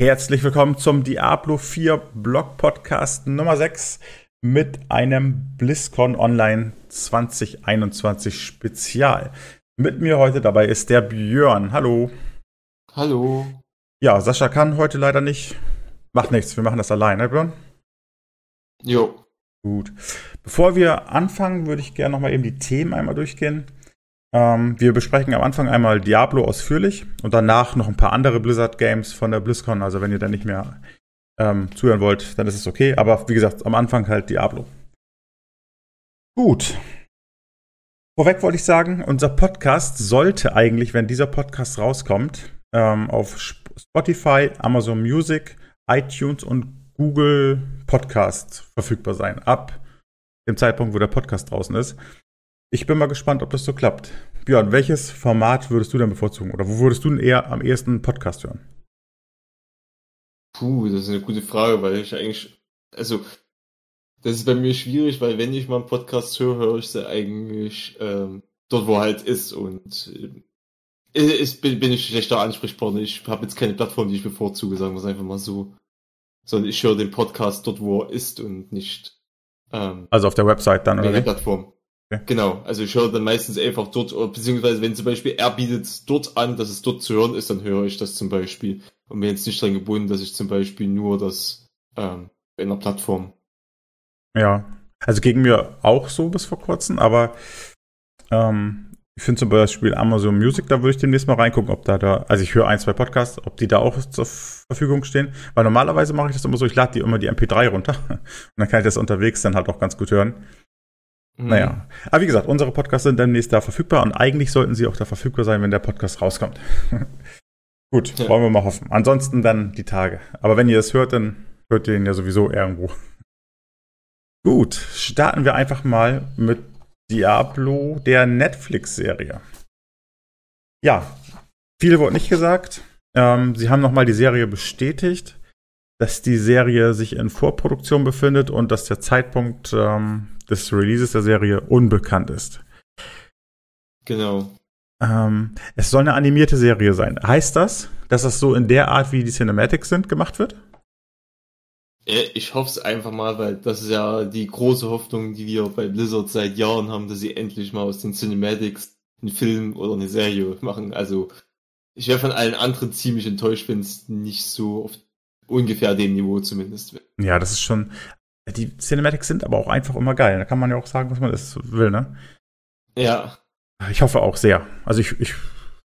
Herzlich willkommen zum Diablo 4 Blog Podcast Nummer 6 mit einem BlizzCon Online 2021 Spezial. Mit mir heute dabei ist der Björn. Hallo. Hallo. Ja, Sascha kann heute leider nicht. Macht nichts, wir machen das allein, ne Björn? Jo. Gut. Bevor wir anfangen, würde ich gerne nochmal eben die Themen einmal durchgehen. Ähm, wir besprechen am Anfang einmal Diablo ausführlich und danach noch ein paar andere Blizzard-Games von der BlizzCon. Also wenn ihr dann nicht mehr ähm, zuhören wollt, dann ist es okay. Aber wie gesagt, am Anfang halt Diablo. Gut. Vorweg wollte ich sagen, unser Podcast sollte eigentlich, wenn dieser Podcast rauskommt, ähm, auf Spotify, Amazon Music, iTunes und Google Podcast verfügbar sein. Ab dem Zeitpunkt, wo der Podcast draußen ist. Ich bin mal gespannt, ob das so klappt. Björn, welches Format würdest du denn bevorzugen? Oder wo würdest du denn eher am ehesten Podcast hören? Puh, das ist eine gute Frage, weil ich eigentlich, also, das ist bei mir schwierig, weil wenn ich mal einen Podcast höre, höre ich sie eigentlich ähm, dort, wo halt ist und äh, ist, bin, bin ich schlechter Ansprechpartner. Ich habe jetzt keine Plattform, die ich bevorzuge, sagen wir es einfach mal so. Sondern ich höre den Podcast dort, wo er ist und nicht. Ähm, also auf der Website dann, oder? der Plattform. Okay. Genau, also ich höre dann meistens einfach dort, beziehungsweise wenn zum Beispiel er bietet dort an, dass es dort zu hören ist, dann höre ich das zum Beispiel. Und mir jetzt nicht dran gebunden, dass ich zum Beispiel nur das ähm, in der Plattform. Ja, also gegen mir auch so bis vor kurzem, aber ähm, ich finde zum Beispiel Amazon Music, da würde ich demnächst mal reingucken, ob da da, also ich höre ein, zwei Podcasts, ob die da auch zur Verfügung stehen. Weil normalerweise mache ich das immer so, ich lade die immer die MP3 runter und dann kann ich das unterwegs dann halt auch ganz gut hören. Mhm. Naja. Aber wie gesagt, unsere Podcasts sind demnächst da verfügbar und eigentlich sollten sie auch da verfügbar sein, wenn der Podcast rauskommt. Gut, ja. wollen wir mal hoffen. Ansonsten dann die Tage. Aber wenn ihr es hört, dann hört ihr ihn ja sowieso irgendwo. Gut, starten wir einfach mal mit Diablo, der Netflix-Serie. Ja, viel wurde nicht gesagt. Ähm, sie haben nochmal die Serie bestätigt, dass die Serie sich in Vorproduktion befindet und dass der Zeitpunkt ähm, des Releases der Serie unbekannt ist. Genau. Ähm, es soll eine animierte Serie sein. Heißt das, dass das so in der Art, wie die Cinematics sind, gemacht wird? Ich hoffe es einfach mal, weil das ist ja die große Hoffnung, die wir bei Blizzard seit Jahren haben, dass sie endlich mal aus den Cinematics einen Film oder eine Serie machen. Also ich wäre von allen anderen ziemlich enttäuscht, wenn es nicht so auf ungefähr dem Niveau zumindest. Ja, das ist schon. Die Cinematics sind aber auch einfach immer geil. Da kann man ja auch sagen, was man das will, ne? Ja. Ich hoffe auch sehr. Also ich, ich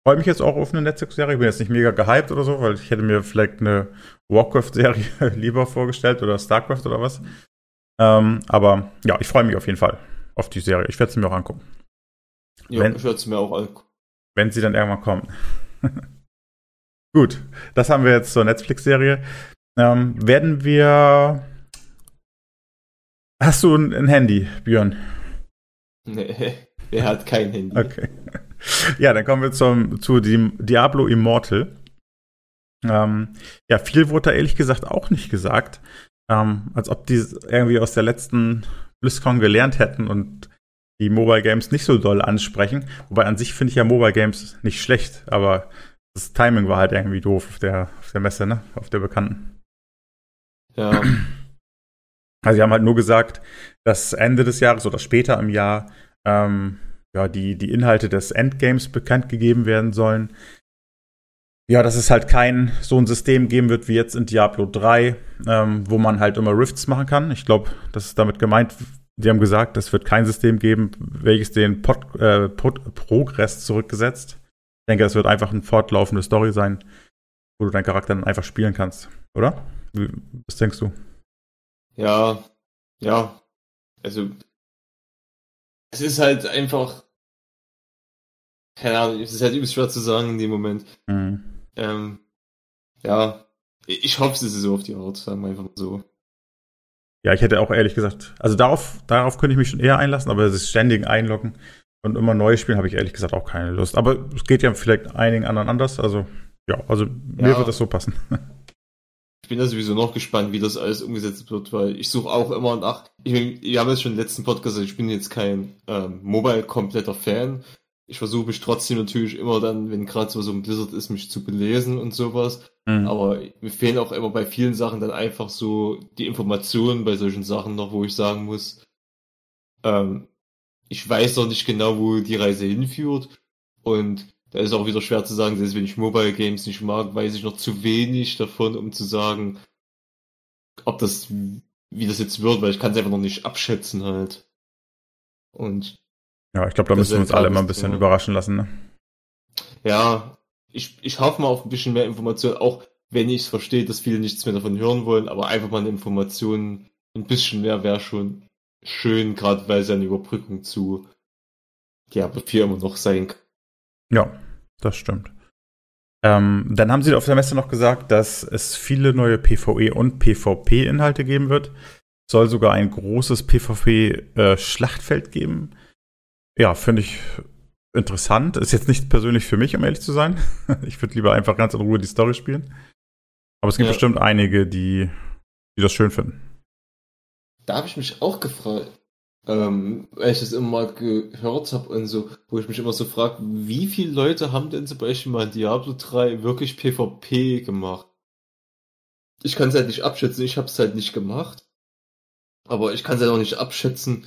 freue mich jetzt auch auf eine Netflix-Serie. Ich bin jetzt nicht mega gehypt oder so, weil ich hätte mir vielleicht eine Warcraft-Serie lieber vorgestellt oder StarCraft oder was. Ähm, aber ja, ich freue mich auf jeden Fall auf die Serie. Ich werde sie mir auch angucken. Ja, wenn, ich werde sie mir auch angucken. Wenn sie dann irgendwann kommen. Gut, das haben wir jetzt zur Netflix-Serie. Ähm, werden wir Hast du ein, ein Handy, Björn? Nee, er hat kein Handy. Okay. Ja, dann kommen wir zum, zu Diablo Immortal. Ähm, ja, viel wurde da ehrlich gesagt auch nicht gesagt. Ähm, als ob die irgendwie aus der letzten BlizzCon gelernt hätten und die Mobile Games nicht so doll ansprechen. Wobei an sich finde ich ja Mobile Games nicht schlecht, aber das Timing war halt irgendwie doof auf der, auf der Messe, ne? Auf der bekannten. Ja. Also sie haben halt nur gesagt, dass Ende des Jahres oder später im Jahr ähm, ja, die, die Inhalte des Endgames bekannt gegeben werden sollen. Ja, dass es halt kein so ein System geben wird wie jetzt in Diablo 3, ähm, wo man halt immer Rifts machen kann. Ich glaube, das ist damit gemeint. Die haben gesagt, es wird kein System geben, welches den Pod, äh, Pod Progress zurückgesetzt. Ich denke, es wird einfach eine fortlaufende Story sein, wo du deinen Charakter dann einfach spielen kannst, oder? Was denkst du? Ja, ja. Also, es ist halt einfach, keine Ahnung, es ist halt übelst schwer zu sagen in dem Moment. Mhm. Ähm, ja, ich hoffe, es ist so auf die Art, sagen wir einfach mal so. Ja, ich hätte auch ehrlich gesagt, also darauf, darauf könnte ich mich schon eher einlassen, aber das ständigen Einloggen und immer neu spielen habe ich ehrlich gesagt auch keine Lust. Aber es geht ja vielleicht einigen anderen anders, also ja, also mir ja. wird das so passen. Ich bin da sowieso noch gespannt, wie das alles umgesetzt wird, weil ich suche auch immer nach. Ich, wir haben jetzt schon im letzten Podcast, also ich bin jetzt kein ähm, Mobile-kompletter Fan, ich versuche mich trotzdem natürlich immer dann, wenn gerade so ein Blizzard ist, mich zu belesen und sowas. Mhm. Aber mir fehlen auch immer bei vielen Sachen dann einfach so die Informationen bei solchen Sachen noch, wo ich sagen muss, ähm, ich weiß noch nicht genau, wo die Reise hinführt. Und da ist auch wieder schwer zu sagen, selbst wenn ich Mobile Games nicht mag, weiß ich noch zu wenig davon, um zu sagen, ob das, wie das jetzt wird, weil ich kann es einfach noch nicht abschätzen halt. Und ja, ich glaube, da müssen wir uns alle immer ein bisschen Thema. überraschen lassen. Ne? Ja, ich, ich hoffe mal auf ein bisschen mehr Informationen, auch wenn ich es verstehe, dass viele nichts mehr davon hören wollen, aber einfach mal eine Information, ein bisschen mehr wäre schon schön, gerade weil es eine Überbrückung zu Diablo 4 immer noch sein kann. Ja, das stimmt. Ähm, dann haben sie auf der Messe noch gesagt, dass es viele neue PvE und PvP-Inhalte geben wird. Soll sogar ein großes PvP-Schlachtfeld äh, geben. Ja, finde ich interessant. Ist jetzt nicht persönlich für mich, um ehrlich zu sein. ich würde lieber einfach ganz in Ruhe die Story spielen. Aber es gibt ja. bestimmt einige, die, die das schön finden. Da habe ich mich auch gefragt, ähm, weil ich das immer mal gehört habe und so, wo ich mich immer so frage, wie viele Leute haben denn zum Beispiel mal Diablo 3 wirklich PvP gemacht? Ich kann es halt nicht abschätzen, ich habe es halt nicht gemacht. Aber ich kann es halt auch nicht abschätzen,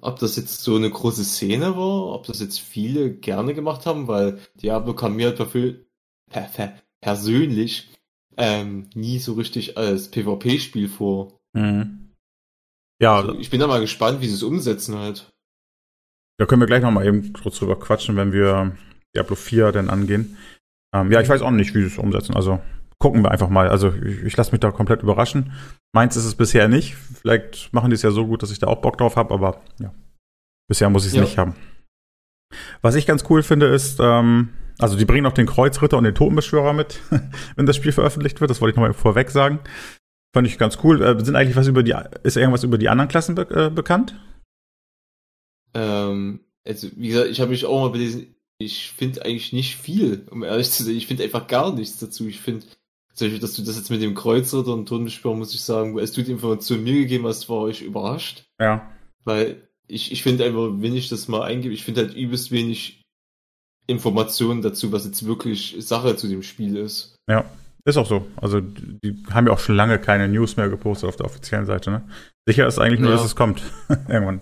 ob das jetzt so eine große Szene war, ob das jetzt viele gerne gemacht haben, weil Diablo kam mir halt persönlich ähm, nie so richtig als PvP-Spiel vor. Mhm. Ja. Also ich bin da mal gespannt, wie sie es umsetzen halt. Da können wir gleich nochmal eben kurz drüber quatschen, wenn wir Diablo 4 dann angehen. Ähm, ja, ich weiß auch nicht, wie sie es umsetzen. Also gucken wir einfach mal. Also ich, ich lasse mich da komplett überraschen. Meins ist es bisher nicht. Vielleicht machen die es ja so gut, dass ich da auch Bock drauf habe, aber ja. Bisher muss ich es ja. nicht haben. Was ich ganz cool finde, ist, ähm, also die bringen auch den Kreuzritter und den Totenbeschwörer mit, wenn das Spiel veröffentlicht wird. Das wollte ich nochmal vorweg sagen. Fand ich ganz cool. Äh, sind eigentlich was über die, ist irgendwas über die anderen Klassen be äh, bekannt? Ähm, also, wie gesagt, ich habe mich auch mal belesen. Ich finde eigentlich nicht viel, um ehrlich zu sein. Ich finde einfach gar nichts dazu. Ich finde, zum Beispiel, dass du das jetzt mit dem Kreuzritter und Totenbeschwörer, muss ich sagen, als du die Information mir gegeben hast, war ich überrascht. Ja. Weil ich, ich finde einfach, wenn ich das mal eingebe, ich finde halt übelst wenig Informationen dazu, was jetzt wirklich Sache zu dem Spiel ist. Ja, ist auch so. Also die haben ja auch schon lange keine News mehr gepostet auf der offiziellen Seite, ne? Sicher ist eigentlich nur, ja. dass es kommt. Irgendwann.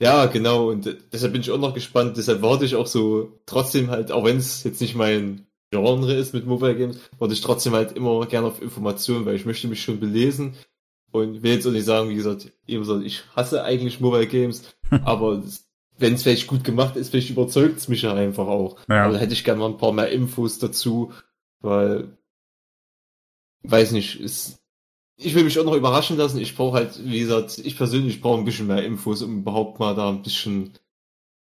Ja, genau. Und deshalb bin ich auch noch gespannt. Deshalb warte ich auch so trotzdem halt, auch wenn es jetzt nicht mein Genre ist mit Mobile Games, wollte ich trotzdem halt immer gerne auf Informationen, weil ich möchte mich schon belesen und will jetzt auch nicht sagen, wie gesagt, ich hasse eigentlich Mobile Games, aber wenn es vielleicht gut gemacht ist, vielleicht überzeugt es mich ja einfach auch. Ja. Aber da hätte ich gerne mal ein paar mehr Infos dazu, weil, weiß nicht, ist, ich will mich auch noch überraschen lassen. Ich brauche halt, wie gesagt, ich persönlich brauche ein bisschen mehr Infos, um überhaupt mal da ein bisschen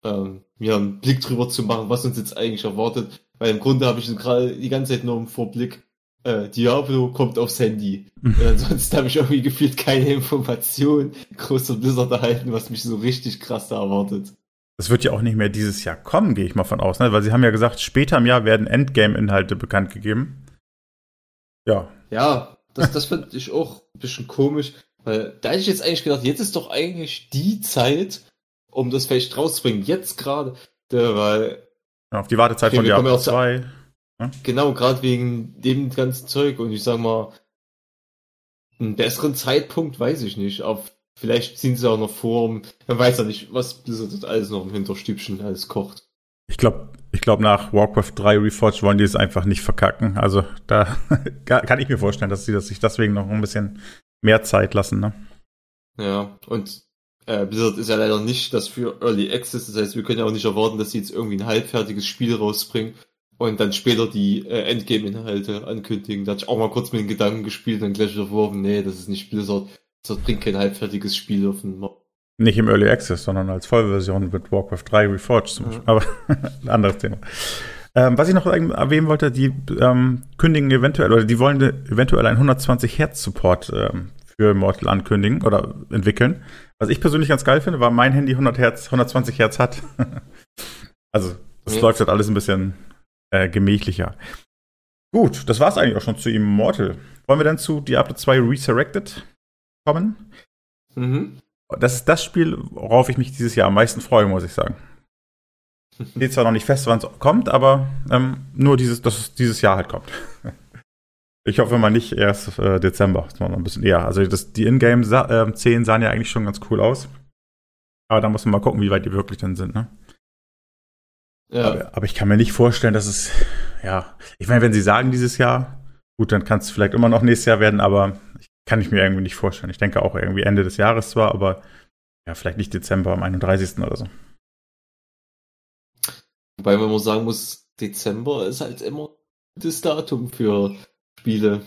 ähm, mir einen Blick drüber zu machen, was uns jetzt eigentlich erwartet. Weil im Grunde habe ich gerade die ganze Zeit nur im Vorblick, äh, Diablo kommt aufs Handy. Und ansonsten habe ich irgendwie gefühlt keine Information großer Blizzard erhalten, was mich so richtig krass da erwartet. Das wird ja auch nicht mehr dieses Jahr kommen, gehe ich mal von aus, ne? Weil sie haben ja gesagt, später im Jahr werden Endgame-Inhalte bekannt gegeben. Ja. Ja, das, das finde ich auch ein bisschen komisch, weil da hätte ich jetzt eigentlich gedacht, jetzt ist doch eigentlich die Zeit, um das vielleicht rauszubringen. Jetzt gerade, weil ja, auf die Wartezeit von Diablo 2. Ja? Genau, gerade wegen dem ganzen Zeug. Und ich sag mal, einen besseren Zeitpunkt weiß ich nicht. Auf, vielleicht ziehen sie auch noch vor. Man weiß ja nicht, was Blizzard alles noch im Hinterstübchen alles kocht. Ich glaube, ich glaube, nach Warcraft 3 Reforged wollen die es einfach nicht verkacken. Also da kann ich mir vorstellen, dass sie das sich deswegen noch ein bisschen mehr Zeit lassen. Ne? Ja, und äh, Blizzard ist ja leider nicht das für Early Access. Das heißt, wir können ja auch nicht erwarten, dass sie jetzt irgendwie ein halbfertiges Spiel rausbringen und dann später die äh, Endgame-Inhalte ankündigen. Da hatte ich auch mal kurz mit den Gedanken gespielt und gleich verworfen, nee, das ist nicht Blizzard. Blizzard bringt kein halbfertiges Spiel auf den Markt. Nicht im Early Access, sondern als Vollversion mit Warcraft 3 Reforged zum Beispiel. Aber ein anderes Thema. Ähm, was ich noch erwähnen wollte, die ähm, kündigen eventuell, oder die wollen eventuell einen 120 Hertz Support ähm, für Mortal ankündigen oder entwickeln. Was ich persönlich ganz geil finde, weil mein Handy 100 Hertz, 120 Hertz hat. also, es ja. läuft halt alles ein bisschen äh, gemächlicher. Gut, das war's eigentlich auch schon zu Immortal. Wollen wir dann zu Diablo 2 Resurrected kommen? Mhm. Das ist das Spiel, worauf ich mich dieses Jahr am meisten freue, muss ich sagen. Steht zwar noch nicht fest, wann es kommt, aber ähm, nur dieses, dass es dieses Jahr halt kommt. Ich hoffe mal nicht erst äh, Dezember, das war noch ein bisschen eher. Also das, die Ingame-Szenen sahen ja eigentlich schon ganz cool aus. Aber da muss man mal gucken, wie weit die wirklich dann sind, ne? Ja. Aber, aber ich kann mir nicht vorstellen, dass es, ja, ich meine, wenn sie sagen dieses Jahr, gut, dann kann es vielleicht immer noch nächstes Jahr werden, aber kann ich mir irgendwie nicht vorstellen. Ich denke auch irgendwie Ende des Jahres zwar, aber ja, vielleicht nicht Dezember am 31. oder so. Wobei man mal sagen muss, Dezember ist halt immer das Datum für Spiele.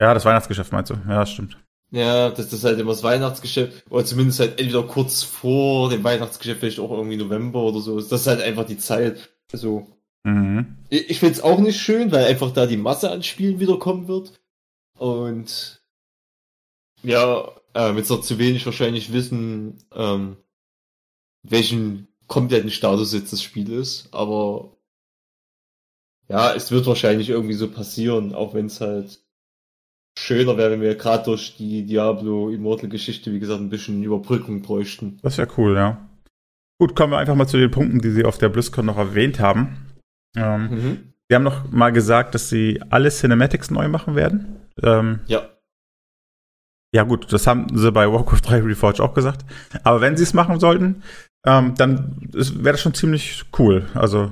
Ja, das Weihnachtsgeschäft meinst du? Ja, das stimmt. Ja, das, ist halt immer das Weihnachtsgeschäft, oder zumindest halt entweder kurz vor dem Weihnachtsgeschäft, vielleicht auch irgendwie November oder so. Das ist halt einfach die Zeit. Also, mhm. ich, ich finde es auch nicht schön, weil einfach da die Masse an Spielen wiederkommen wird. Und ja, äh, jetzt noch zu wenig wahrscheinlich wissen, ähm, welchen kompletten Status jetzt das Spiel ist, aber ja, es wird wahrscheinlich irgendwie so passieren, auch wenn es halt schöner wäre, wenn wir gerade durch die Diablo Immortal Geschichte, wie gesagt, ein bisschen Überbrückung bräuchten. Das wäre cool, ja. Gut, kommen wir einfach mal zu den Punkten, die Sie auf der BlizzCon noch erwähnt haben. Ähm, mhm. Sie haben noch mal gesagt, dass Sie alle Cinematics neu machen werden. Ähm, ja. Ja, gut, das haben sie bei Warcraft 3 Reforged auch gesagt. Aber wenn sie es machen sollten, ähm, dann wäre das schon ziemlich cool. Also,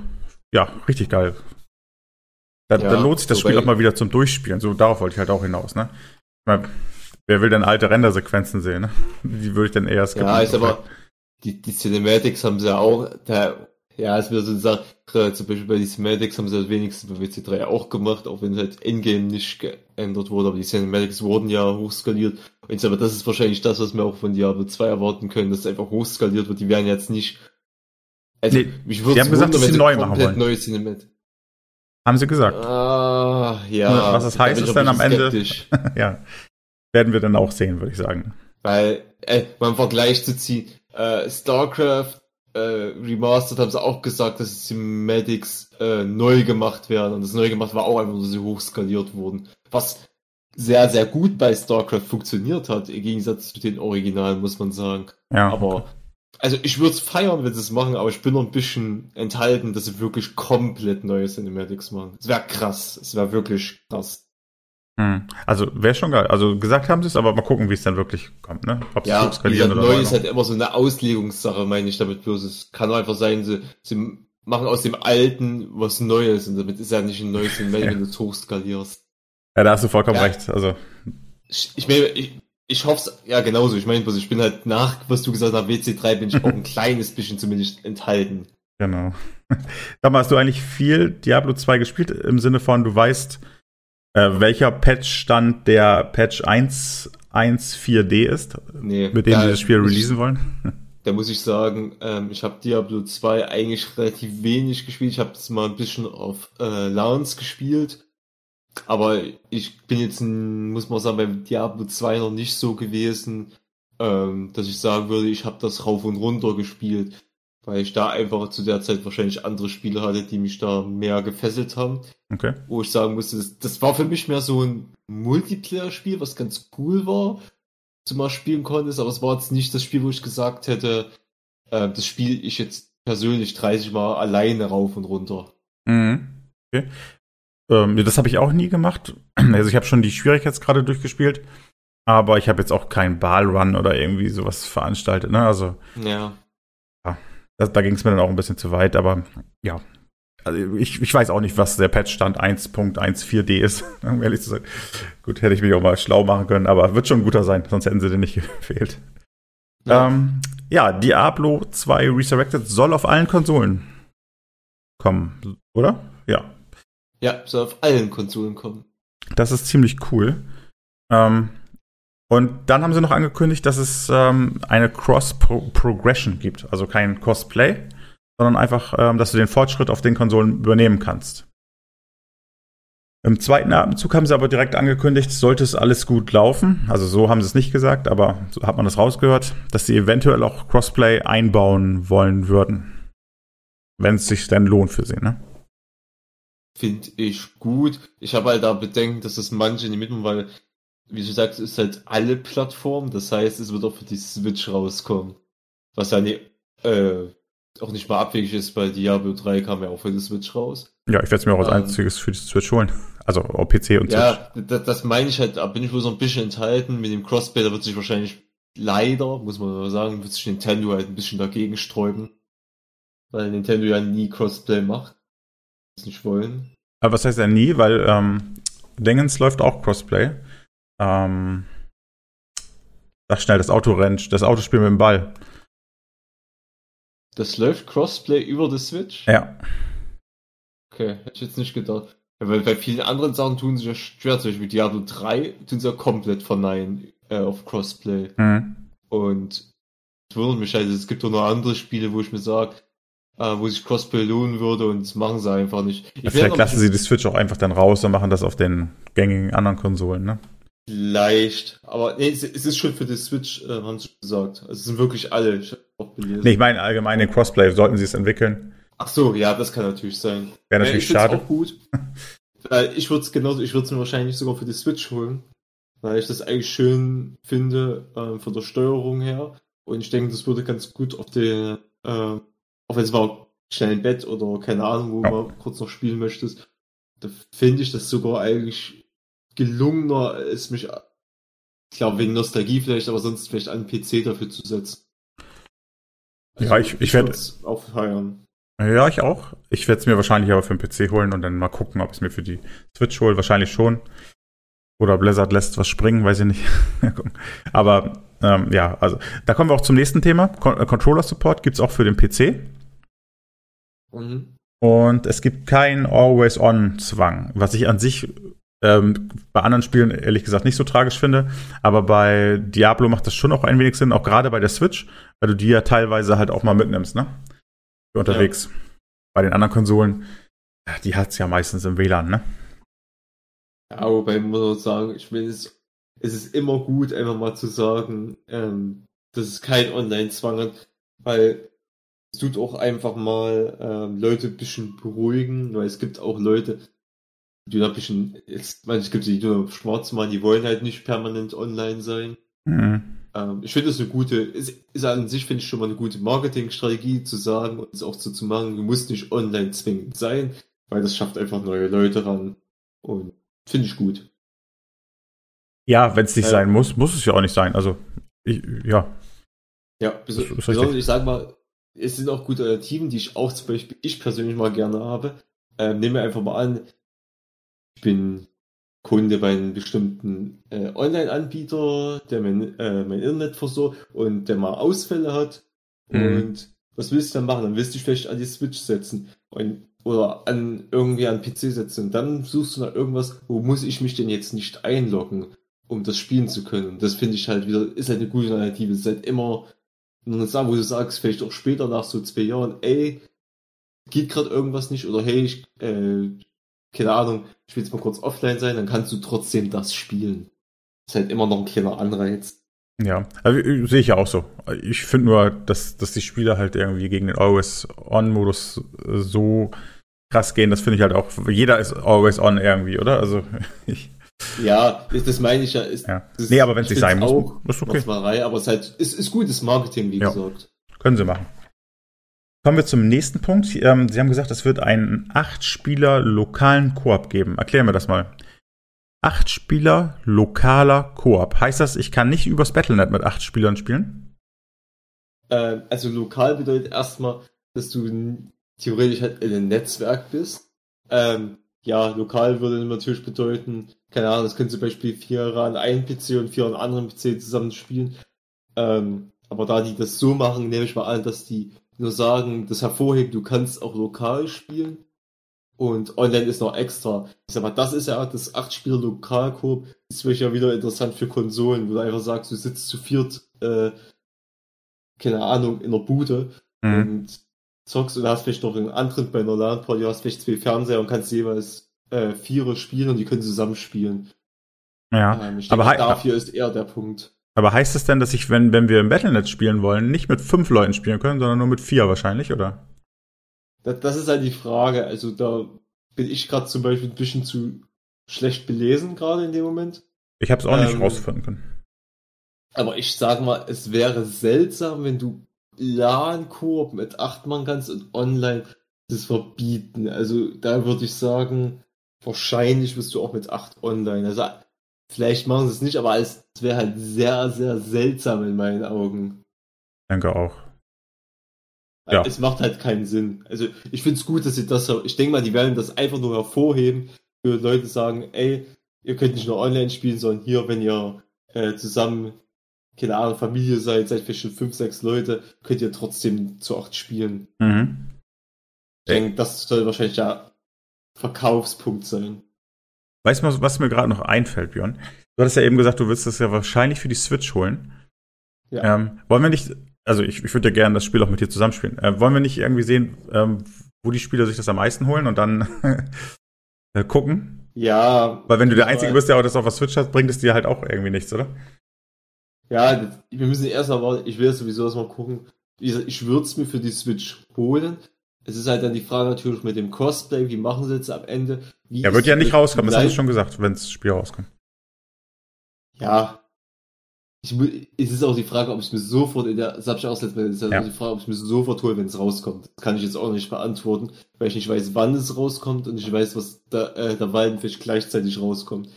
ja, richtig geil. Da, ja, da lohnt sich das Spiel auch mal wieder zum Durchspielen. So, darauf wollte ich halt auch hinaus, ne? Meine, wer will denn alte Rendersequenzen sehen, ne? Die würde ich dann eher skippen. Ja, ist aber, die, die Cinematics haben sie ja auch, da, ja, ist wieder so eine Sache, zum Beispiel bei den Cinematics haben sie halt wenigstens bei WC3 auch gemacht, auch wenn es halt Endgame nicht geändert wurde, aber die Cinematics wurden ja hochskaliert. Und jetzt aber das ist wahrscheinlich das, was wir auch von Diablo 2 erwarten können, dass es einfach hochskaliert wird. Die werden jetzt nicht, also, nee, mich würde haben gesagt, dass sie neu machen wollen. neue Cinematics. Haben sie gesagt. Ah, ja. Was das heißt, ist dann am Ende. ja. Werden wir dann auch sehen, würde ich sagen. Weil, äh, mal im Vergleich zu ziehen, äh, StarCraft äh, Remastered haben sie auch gesagt, dass die Cinematics äh, neu gemacht werden. Und das neu gemacht war auch einfach, dass sie hochskaliert wurden. Was sehr, sehr gut bei StarCraft funktioniert hat, im Gegensatz zu den Originalen, muss man sagen. Ja. Aber also ich würde es feiern, wenn sie es machen, aber ich bin noch ein bisschen enthalten, dass sie wirklich komplett neue Cinematics machen. Es wäre krass. Es wäre wirklich krass. Hm. Also wäre schon geil. Also gesagt haben sie es, aber mal gucken, wie es dann wirklich kommt, ne? Ob ja, sie skalieren oder neu ist halt immer so eine Auslegungssache, meine ich damit bloß. Es kann einfach sein, sie, sie machen aus dem Alten was Neues und damit ist ja nicht ein neues Cinematic, ja. wenn du es hochskalierst. Ja, da hast du vollkommen ja. recht. Also ich, ich meine, ich, ich hoffe es, ja genauso. Ich meine, ich bin halt nach, was du gesagt hast, WC3 bin ich auch ein kleines bisschen zumindest enthalten. Genau. Sag mal, hast du eigentlich viel Diablo 2 gespielt im Sinne von, du weißt, äh, welcher Patch-Stand der Patch 1.1.4D ist, nee, mit dem sie das Spiel releasen ich, wollen? Da muss ich sagen, ähm, ich habe Diablo 2 eigentlich relativ wenig gespielt. Ich habe es mal ein bisschen auf äh, Lance gespielt aber ich bin jetzt, muss man sagen, beim Diablo 2 noch nicht so gewesen, ähm, dass ich sagen würde, ich habe das rauf und runter gespielt, weil ich da einfach zu der Zeit wahrscheinlich andere Spiele hatte, die mich da mehr gefesselt haben. Okay. Wo ich sagen musste, das, das war für mich mehr so ein Multiplayer-Spiel, was ganz cool war, zumal spielen konntest, aber es war jetzt nicht das Spiel, wo ich gesagt hätte, äh, das spiele ich jetzt persönlich 30 Mal alleine rauf und runter. Mhm. Okay. Ähm, das habe ich auch nie gemacht. Also ich habe schon die Schwierigkeitsgrade durchgespielt, aber ich habe jetzt auch keinen Ballrun oder irgendwie sowas veranstaltet. Ne? Also ja. ja das, da ging es mir dann auch ein bisschen zu weit, aber ja. Also ich, ich weiß auch nicht, was der Patchstand 1.14d ist, um ehrlich zu sein. Gut, hätte ich mich auch mal schlau machen können, aber wird schon ein guter sein, sonst hätten sie den nicht gefehlt. Ja. Ähm, ja, Diablo 2 Resurrected soll auf allen Konsolen kommen, oder? Ja. Ja, soll auf allen Konsolen kommen. Das ist ziemlich cool. Ähm, und dann haben sie noch angekündigt, dass es ähm, eine Cross-Progression gibt. Also kein Cosplay, sondern einfach, ähm, dass du den Fortschritt auf den Konsolen übernehmen kannst. Im zweiten Atemzug haben sie aber direkt angekündigt, sollte es alles gut laufen, also so haben sie es nicht gesagt, aber so hat man das rausgehört, dass sie eventuell auch Crossplay einbauen wollen würden. Wenn es sich denn lohnt für sie, ne? finde ich gut. Ich habe halt da Bedenken, dass das manche nicht mitmachen, weil, wie du sagst, ist halt alle Plattformen. Das heißt, es wird auch für die Switch rauskommen. Was ja nicht, äh, auch nicht mal abwegig ist, weil Diablo 3 kam ja auch für die Switch raus. Ja, ich werde es mir auch als ähm, einziges für die Switch holen. Also auf PC und ja, Switch. Ja, das, das meine ich halt, da bin ich wohl so ein bisschen enthalten. Mit dem Crossplay, da wird sich wahrscheinlich leider, muss man sagen, wird sich Nintendo halt ein bisschen dagegen sträuben. Weil Nintendo ja nie Crossplay macht. Das nicht wollen. Aber was heißt ja nie? Weil ähm, Dingens läuft auch Crossplay. Ähm, sag schnell, das Autorennt, das Autospiel mit dem Ball. Das läuft Crossplay über die Switch? Ja. Okay, hätte ich jetzt nicht gedacht. Weil bei vielen anderen Sachen tun sie ja schwer, zum Beispiel Diablo 3 tun sie ja komplett verneinen äh, auf Crossplay. Mhm. Und es wundert mich halt, es gibt auch noch andere Spiele, wo ich mir sage, äh, wo sich Crossplay lohnen würde und das machen sie einfach nicht. Ja, vielleicht lassen sie die Switch auch einfach dann raus und machen das auf den gängigen anderen Konsolen, ne? Leicht, aber nee, es, es ist schon für die Switch, äh, haben sie gesagt. Also es sind wirklich alle. Ich auch belesen. Nee, ich meine allgemein den Crossplay, sollten sie es entwickeln. Ach so, ja, das kann natürlich sein. Wäre natürlich ja, ich schade. Auch gut. ich würde es genauso, ich würde es mir wahrscheinlich sogar für die Switch holen, weil ich das eigentlich schön finde äh, von der Steuerung her. Und ich denke, das würde ganz gut auf die, äh, auch wenn es mal schnell im Bett oder keine Ahnung, wo ja. man kurz noch spielen möchtest, da finde ich das sogar eigentlich gelungener, es mich, ich glaube, wegen Nostalgie vielleicht, aber sonst vielleicht einen PC dafür zu setzen. Also ja, ich, ich, ich werde auch feiern. Ja, ich auch. Ich werde es mir wahrscheinlich aber für den PC holen und dann mal gucken, ob ich es mir für die Switch hole. Wahrscheinlich schon. Oder Blizzard lässt was springen, weiß ich nicht. aber ähm, ja, also da kommen wir auch zum nächsten Thema. Con äh, Controller Support gibt's auch für den PC. Mhm. Und es gibt keinen Always-On-Zwang, was ich an sich ähm, bei anderen Spielen ehrlich gesagt nicht so tragisch finde, aber bei Diablo macht das schon auch ein wenig Sinn, auch gerade bei der Switch, weil du die ja teilweise halt auch mal mitnimmst, ne? Für unterwegs. Ja. Bei den anderen Konsolen, die hat's ja meistens im WLAN, ne? Ja, wobei man muss sagen, ich meine, es, es ist immer gut, einfach mal zu sagen, ähm, dass es kein Online-Zwang hat, weil es tut auch einfach mal ähm, Leute ein bisschen beruhigen, weil es gibt auch Leute, bisschen, jetzt, man, es gibt die, die schwarz machen, die wollen halt nicht permanent online sein. Mhm. Ähm, ich finde das eine gute, ist, ist an sich finde ich schon mal eine gute Marketingstrategie zu sagen und es auch so zu machen, du musst nicht online zwingend sein, weil das schafft einfach neue Leute ran und finde ich gut. Ja, wenn es nicht äh, sein muss, muss es ja auch nicht sein. Also, ich, ja. Ja, besonders, ich sag mal, es sind auch gute Alternativen, die ich auch zum Beispiel, ich persönlich mal gerne habe. Ähm, nehmen wir einfach mal an, ich bin Kunde bei einem bestimmten äh, Online-Anbieter, der mein, äh, mein Internet versorgt und der mal Ausfälle hat. Mhm. Und was willst du dann machen? Dann willst du dich vielleicht an die Switch setzen und, oder an irgendwie an PC setzen. Und dann suchst du nach irgendwas, wo muss ich mich denn jetzt nicht einloggen, um das spielen zu können. Und das finde ich halt wieder, ist halt eine gute Alternative. Es ist halt immer eine Sache, wo du sagst, vielleicht auch später nach so zwei Jahren, ey, geht gerade irgendwas nicht oder hey, ich äh, keine Ahnung, ich will jetzt mal kurz offline sein, dann kannst du trotzdem das spielen. ist halt immer noch ein kleiner Anreiz. Ja, also, sehe ich ja auch so. Ich finde nur, dass, dass die Spieler halt irgendwie gegen den Always-On-Modus äh, so krass gehen, das finde ich halt auch, jeder ist Always On irgendwie, oder? Also ich. Ja, das meine ich ja. Ist, ja. nee, aber wenn es nicht sein muss, ist okay. aber es ist halt, ist, ist gutes Marketing, wie ja. gesagt. Können sie machen. Kommen wir zum nächsten Punkt. Ähm, Sie haben gesagt, es wird einen Acht-Spieler lokalen Koop geben. Erklären wir das mal. Acht Spieler lokaler Koop. Heißt das, ich kann nicht übers Battlenet mit acht Spielern spielen? Ähm, also lokal bedeutet erstmal, dass du theoretisch halt in einem Netzwerk bist. Ähm, ja, lokal würde natürlich bedeuten, keine Ahnung, das können zum Beispiel vier an einem PC und vier an anderen PC zusammen spielen. Ähm, aber da die das so machen, nehme ich mal an, dass die nur sagen, das hervorhebt, du kannst auch lokal spielen. Und online ist noch extra. Ich sag mal, das ist ja das 8-Spieler Lokalkoop, ist vielleicht ja wieder interessant für Konsolen, wo du einfach sagst, du sitzt zu viert, äh, keine Ahnung, in der Bude mhm. und zockst und hast vielleicht noch einen Antritt bei einer LAN-Party, hast vielleicht zwei Fernseher und kannst jeweils äh, Vierer spielen und die können zusammen spielen. Ja, ähm, ich denke, aber dafür ist eher der Punkt. Aber heißt es denn, dass ich, wenn, wenn wir im Battlenet spielen wollen, nicht mit fünf Leuten spielen können, sondern nur mit vier wahrscheinlich, oder? Das, das ist halt die Frage. Also da bin ich gerade zum Beispiel ein bisschen zu schlecht belesen, gerade in dem Moment. Ich habe es auch ähm, nicht rausfinden können. Aber ich sag mal, es wäre seltsam, wenn du LAN-Koop mit acht Mann kannst und online das verbieten. Also da würde ich sagen, wahrscheinlich wirst du auch mit acht online. Also vielleicht machen sie es nicht, aber es wäre halt sehr, sehr seltsam in meinen Augen. Denke auch. Ja. Es macht halt keinen Sinn. Also ich finde es gut, dass sie das, ich denke mal, die werden das einfach nur hervorheben, für Leute sagen, ey, ihr könnt nicht nur online spielen, sondern hier, wenn ihr äh, zusammen, keine Ahnung, Familie seid, seid vielleicht schon fünf, sechs Leute, könnt ihr trotzdem zu acht spielen. Mhm. Ich denke, das soll wahrscheinlich der Verkaufspunkt sein. Weißt du, was mir gerade noch einfällt, Björn? Du hattest ja eben gesagt, du willst das ja wahrscheinlich für die Switch holen. Ja. Ähm, wollen wir nicht, also ich, ich würde ja gerne das Spiel auch mit dir zusammenspielen. Äh, wollen wir nicht irgendwie sehen, ähm, wo die Spieler sich das am meisten holen und dann äh, gucken? Ja. Weil wenn du der Einzige bist, der auch das auf der Switch hat, bringt es dir halt auch irgendwie nichts, oder? Ja, wir müssen erst mal, ich will sowieso erstmal gucken. Ich würde es mir für die Switch holen. Es ist halt dann die Frage natürlich mit dem Cosplay, wie machen sie jetzt am Ende? Wie ja, wird ja nicht rauskommen, das hast du schon gesagt, wenn das Spiel rauskommt. Ja. Ich, es ist auch die Frage, ob ich mir sofort in der, das habe ich auch letztes Mal, es ist halt ja. die Frage, ob ich mir sofort hole, wenn es rauskommt. Das kann ich jetzt auch nicht beantworten, weil ich nicht weiß, wann es rauskommt und ich weiß, was da, äh, der Waldenfisch gleichzeitig rauskommt.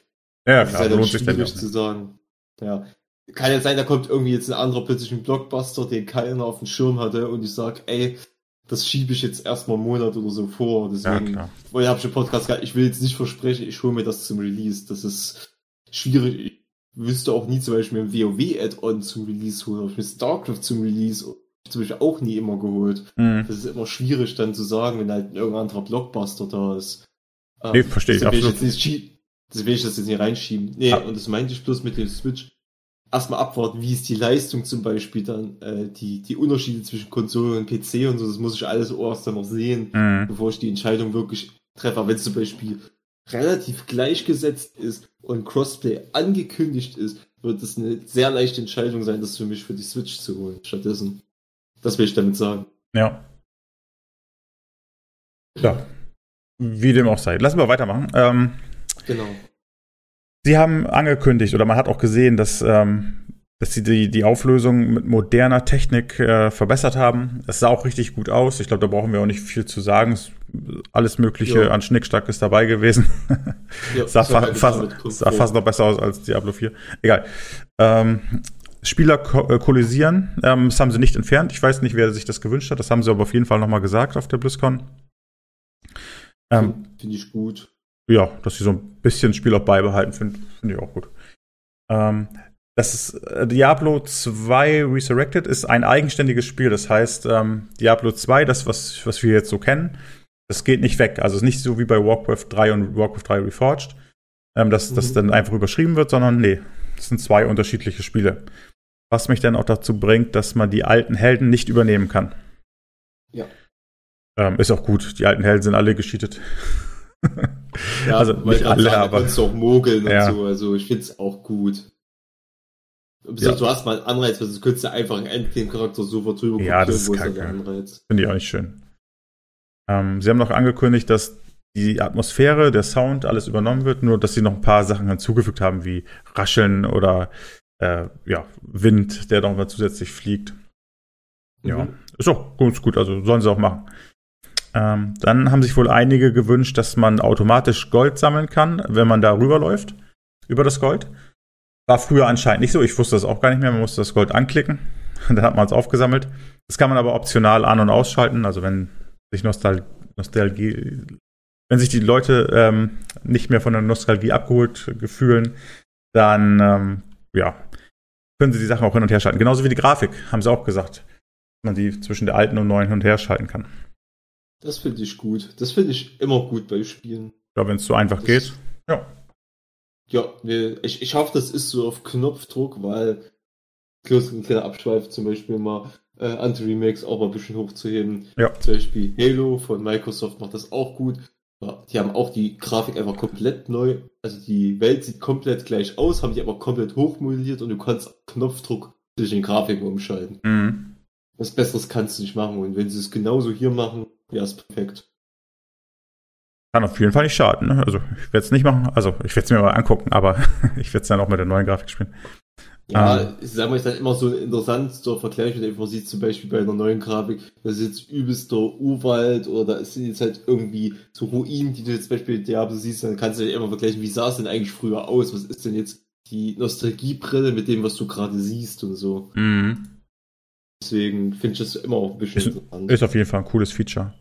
Ja, klar, das ist halt lohnt sich dann nicht zu sagen. Ja. Kann ja sein, da kommt irgendwie jetzt ein anderer plötzlich ein Blockbuster, den keiner auf dem Schirm hatte und ich sag, ey, das schiebe ich jetzt erstmal einen Monat oder so vor. Deswegen, ja, weil ich habe schon Podcast gehabt, ich will jetzt nicht versprechen, ich hole mir das zum Release. Das ist schwierig. Ich wüsste auch nie zum Beispiel ein WoW-Add-on zum Release holen, ob ich mir StarCraft zum Release zum Beispiel auch nie immer geholt. Mhm. Das ist immer schwierig dann zu sagen, wenn halt irgendein anderer Blockbuster da ist. Nee, verstehe ich absolut. Ich jetzt nicht, das will ich das jetzt nicht reinschieben. Nee, ah. und das meinte ich bloß mit dem Switch erstmal abwarten, wie ist die Leistung zum Beispiel dann, äh, die, die Unterschiede zwischen Konsole und PC und so, das muss ich alles erst dann noch sehen, mhm. bevor ich die Entscheidung wirklich treffe. Wenn es zum Beispiel relativ gleichgesetzt ist und Crossplay angekündigt ist, wird es eine sehr leichte Entscheidung sein, das für mich für die Switch zu holen, stattdessen. Das will ich damit sagen. Ja. Ja. Wie dem auch sei. Lassen wir weitermachen. Ähm, genau. Sie haben angekündigt oder man hat auch gesehen, dass, ähm, dass sie die, die Auflösung mit moderner Technik äh, verbessert haben. Es sah auch richtig gut aus. Ich glaube, da brauchen wir auch nicht viel zu sagen. Es, alles Mögliche ja. an Schnickstack ist dabei gewesen. Ja, sah, fa fast, sah fast noch besser aus als Diablo 4. Egal. Ähm, Spieler ko äh, kollisieren. Ähm, das haben sie nicht entfernt. Ich weiß nicht, wer sich das gewünscht hat. Das haben sie aber auf jeden Fall nochmal gesagt auf der BlizzCon. Ähm, Finde ich gut ja, dass sie so ein bisschen Spiel auch beibehalten, finde find ich auch gut. Ähm, das ist äh, Diablo 2 Resurrected ist ein eigenständiges Spiel. Das heißt, ähm, Diablo 2, das, was, was wir jetzt so kennen, das geht nicht weg. Also es ist nicht so wie bei Warcraft 3 und Warcraft 3 Reforged, ähm, dass mhm. das dann einfach überschrieben wird, sondern nee, das sind zwei unterschiedliche Spiele. Was mich dann auch dazu bringt, dass man die alten Helden nicht übernehmen kann. Ja. Ähm, ist auch gut. Die alten Helden sind alle gescheatet. ja, also nicht alle, sagen, aber kannst du auch mogeln ja. und so. Also ich finde es auch gut. Ja. Du hast mal einen Anreiz, weil du könntest ja einfach einen Endgame-Charakter sofort drüber ja, das ist kacke. Finde ich auch nicht schön. Ähm, sie haben noch angekündigt, dass die Atmosphäre, der Sound, alles übernommen wird, nur dass sie noch ein paar Sachen hinzugefügt haben, wie Rascheln oder äh, ja, Wind, der noch mal zusätzlich fliegt. Ja, mhm. ist auch gut, gut, also sollen sie auch machen. Ähm, dann haben sich wohl einige gewünscht, dass man automatisch Gold sammeln kann, wenn man da rüberläuft, über das Gold. War früher anscheinend nicht so. Ich wusste das auch gar nicht mehr. Man musste das Gold anklicken. Dann hat man es aufgesammelt. Das kann man aber optional an- und ausschalten. Also wenn sich Nostal Nostalgie, wenn sich die Leute ähm, nicht mehr von der Nostalgie abgeholt fühlen, dann ähm, ja, können sie die Sachen auch hin und her schalten. Genauso wie die Grafik, haben sie auch gesagt. Dass man die zwischen der alten und neuen hin und her schalten kann. Das finde ich gut. Das finde ich immer gut bei Spielen. Ja, wenn es so einfach das, geht. Ja. Ja, ich, ich hoffe, das ist so auf Knopfdruck, weil bloß ein kleiner Abschweif zum Beispiel mal äh, Anti-Remakes auch mal ein bisschen hochzuheben. Ja. Zum Beispiel Halo von Microsoft macht das auch gut. Die haben auch die Grafik einfach komplett neu. Also die Welt sieht komplett gleich aus, haben die aber komplett hochmodelliert und du kannst Knopfdruck durch den Grafiken umschalten. Mhm. Was Besseres kannst du nicht machen. Und wenn sie es genauso hier machen, ja, ist perfekt. Kann auf jeden Fall nicht schaden. Ne? Also ich werde es nicht machen. Also ich werde es mir mal angucken, aber ich werde es dann auch mit der neuen Grafik spielen. Ja, ah. ich sag mal, ist dann immer so interessant, der Vergleich, wenn man sieht zum Beispiel bei einer neuen Grafik, das ist jetzt übelster Urwald oder da sind jetzt halt irgendwie so Ruinen, die du jetzt zum Beispiel Diablo siehst, dann kannst du ja immer vergleichen, wie sah es denn eigentlich früher aus? Was ist denn jetzt die Nostalgiebrille mit dem, was du gerade siehst und so. Mhm. Deswegen finde ich das immer auch ein bisschen ist, interessant. Ist auf jeden Fall ein cooles Feature.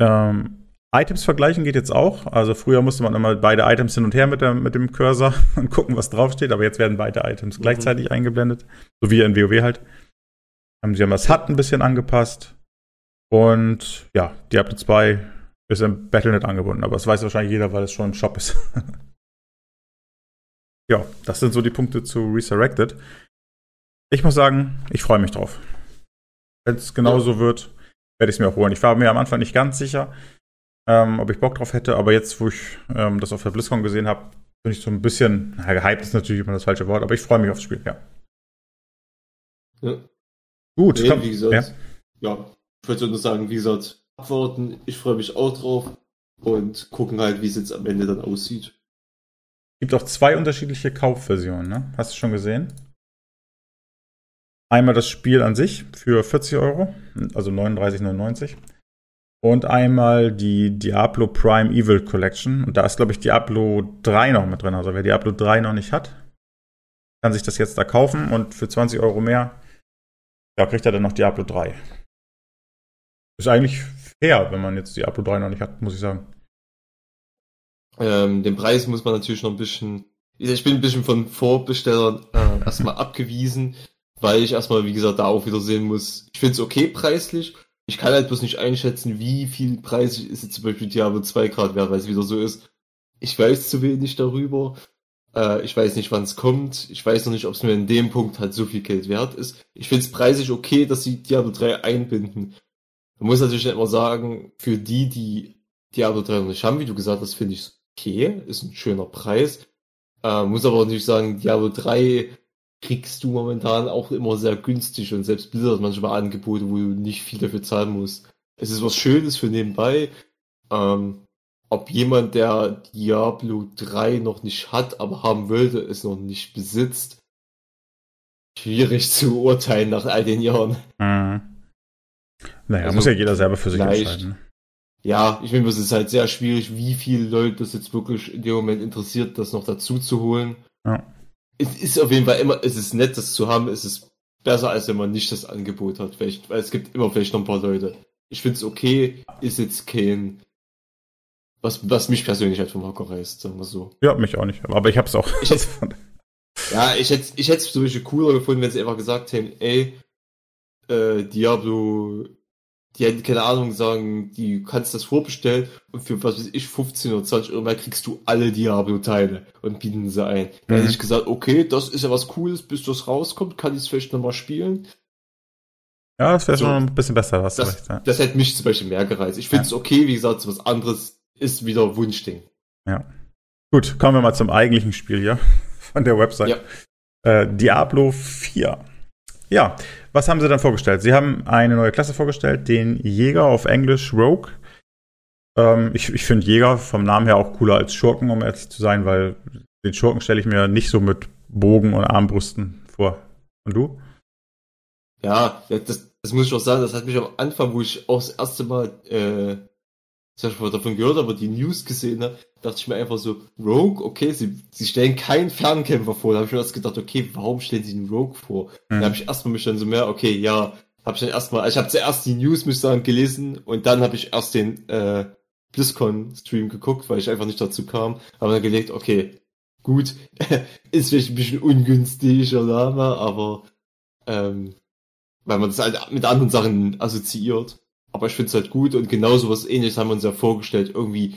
Ähm, Items vergleichen geht jetzt auch. Also früher musste man immer beide Items hin und her mit, der, mit dem Cursor und gucken, was draufsteht, aber jetzt werden beide Items mhm. gleichzeitig eingeblendet. So wie in WoW halt. Sie haben das HUD ein bisschen angepasst. Und ja, Diablo 2 ist im Battlenet angebunden, aber das weiß wahrscheinlich jeder, weil es schon ein Shop ist. ja, das sind so die Punkte zu Resurrected. Ich muss sagen, ich freue mich drauf. Wenn es genauso ja. wird, werde ich es mir auch holen. Ich war mir am Anfang nicht ganz sicher, ähm, ob ich Bock drauf hätte, aber jetzt, wo ich ähm, das auf der BlizzCon gesehen habe, bin ich so ein bisschen, na, gehypt ist natürlich immer das falsche Wort, aber ich freue mich aufs Spiel, ja. ja. Gut, nee, komm, wie gesagt, ja. ja, ich würde nur sagen, wie gesagt, abwarten, ich freue mich auch drauf und gucken halt, wie es jetzt am Ende dann aussieht. Es gibt auch zwei unterschiedliche Kaufversionen, ne? Hast du schon gesehen? Einmal das Spiel an sich für 40 Euro, also 39,99. Und einmal die Diablo Prime Evil Collection. Und da ist, glaube ich, Diablo 3 noch mit drin. Also wer Diablo 3 noch nicht hat, kann sich das jetzt da kaufen. Und für 20 Euro mehr, ja, kriegt er dann noch Diablo 3. Ist eigentlich fair, wenn man jetzt Diablo 3 noch nicht hat, muss ich sagen. Ähm, den Preis muss man natürlich noch ein bisschen. Ich bin ein bisschen von Vorbestellern äh, erstmal abgewiesen weil ich erstmal, wie gesagt, da auch wieder sehen muss. Ich finde es okay preislich. Ich kann halt bloß nicht einschätzen, wie viel preislich ist jetzt zum Beispiel Diablo 2 Grad wert, weil es wieder so ist. Ich weiß zu wenig darüber. Äh, ich weiß nicht, wann es kommt. Ich weiß noch nicht, ob es mir in dem Punkt halt so viel Geld wert ist. Ich finde es preislich okay, dass sie Diablo 3 einbinden. Man muss natürlich immer sagen, für die, die Diablo 3 noch nicht haben, wie du gesagt hast, finde ich okay. Ist ein schöner Preis. Äh, muss aber natürlich sagen, Diablo 3 kriegst du momentan auch immer sehr günstig und selbst Blizzard manchmal Angebote, wo du nicht viel dafür zahlen musst. Es ist was Schönes für nebenbei. Ähm, ob jemand, der Diablo 3 noch nicht hat, aber haben wollte, es noch nicht besitzt, schwierig zu urteilen nach all den Jahren. Mhm. Naja, also, muss ja jeder selber für sich leicht. entscheiden. Ja, ich finde, es ist halt sehr schwierig, wie viele Leute das jetzt wirklich in dem Moment interessiert, das noch dazu zu holen. Ja es ist auf jeden Fall immer, es ist nett, das zu haben, es ist besser, als wenn man nicht das Angebot hat, vielleicht, weil es gibt immer vielleicht noch ein paar Leute. Ich finde es okay, ist jetzt kein, was, was mich persönlich halt vom Hocker reißt, sagen wir so. Ja, mich auch nicht, aber ich hab's auch. Ich hätte, ja, ich hätte ich hätte es zum Beispiel cooler gefunden, wenn sie einfach gesagt hätten, ey, äh, Diablo die hätten keine Ahnung sagen, die kannst das vorbestellen und für was weiß ich 15 oder 20 Euro mehr kriegst du alle Diablo-Teile und bieten sie ein. Mhm. Da hätte ich gesagt, okay, das ist ja was Cooles, bis das rauskommt, kann ich es vielleicht nochmal spielen. Ja, das wäre so, schon ein bisschen besser, was das, recht, ja. das hätte mich zum Beispiel mehr gereizt. Ich finde es ja. okay, wie gesagt, was anderes ist wieder Wunschding. Ja. Gut, kommen wir mal zum eigentlichen Spiel hier von der Website. Ja. Äh, Diablo 4. Ja, was haben sie dann vorgestellt? Sie haben eine neue Klasse vorgestellt, den Jäger auf Englisch Rogue. Ähm, ich ich finde Jäger vom Namen her auch cooler als Schurken, um ehrlich zu sein, weil den Schurken stelle ich mir nicht so mit Bogen und Armbrüsten vor. Und du? Ja, das, das muss ich auch sagen, das hat mich am Anfang, wo ich auch das erste Mal äh, ich habe schon davon gehört, aber die News gesehen habe, dachte ich mir einfach so, Rogue, okay, sie, sie stellen keinen Fernkämpfer vor. Da habe ich mir erst gedacht, okay, warum stellen sie einen Rogue vor? Mhm. Da habe ich erstmal mich dann so mehr, okay, ja, habe ich dann erstmal, ich habe zuerst die News, muss ich sagen, gelesen und dann habe ich erst den äh, BlizzCon-Stream geguckt, weil ich einfach nicht dazu kam. Aber dann gelegt, okay, gut, ist vielleicht ein bisschen ungünstiger Name, aber ähm, weil man das halt mit anderen Sachen assoziiert. Aber ich finde es halt gut und genauso was ähnliches haben wir uns ja vorgestellt. Irgendwie,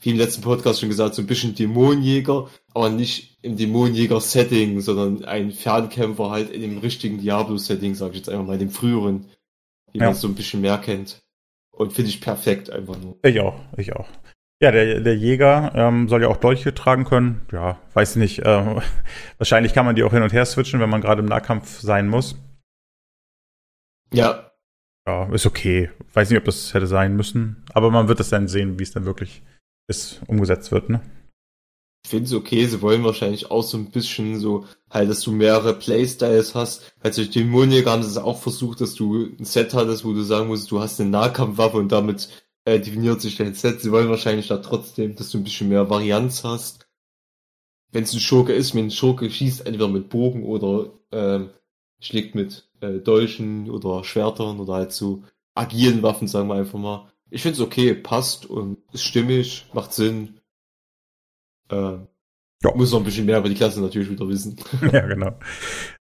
wie im letzten Podcast schon gesagt, so ein bisschen Dämonenjäger, aber nicht im Dämonenjäger-Setting, sondern ein Fernkämpfer halt in dem richtigen Diablo-Setting, sage ich jetzt einfach mal, dem früheren, wie ja. man so ein bisschen mehr kennt. Und finde ich perfekt einfach nur. Ich auch, ich auch. Ja, der, der Jäger ähm, soll ja auch Dolche tragen können. Ja, weiß nicht. Äh, wahrscheinlich kann man die auch hin und her switchen, wenn man gerade im Nahkampf sein muss. Ja, ja, ist okay. Weiß nicht, ob das hätte sein müssen, aber man wird es dann sehen, wie es dann wirklich ist, umgesetzt wird, ne? ich finde es okay, sie wollen wahrscheinlich auch so ein bisschen so, halt, dass du mehrere Playstyles hast. Also durch den Monik haben sie es auch versucht, dass du ein Set hattest, wo du sagen musst, du hast eine Nahkampfwaffe und damit äh, definiert sich dein Set. Sie wollen wahrscheinlich da trotzdem, dass du ein bisschen mehr Varianz hast. Wenn es ein Schurke ist, wenn ein Schurke schießt entweder mit Bogen oder ähm, schlägt mit äh, Dolchen oder Schwertern oder halt so agilen Waffen, sagen wir einfach mal. Ich finde es okay, passt und ist stimmig, macht Sinn. Äh, ja. Muss noch ein bisschen mehr über die Klasse natürlich wieder wissen. ja, genau.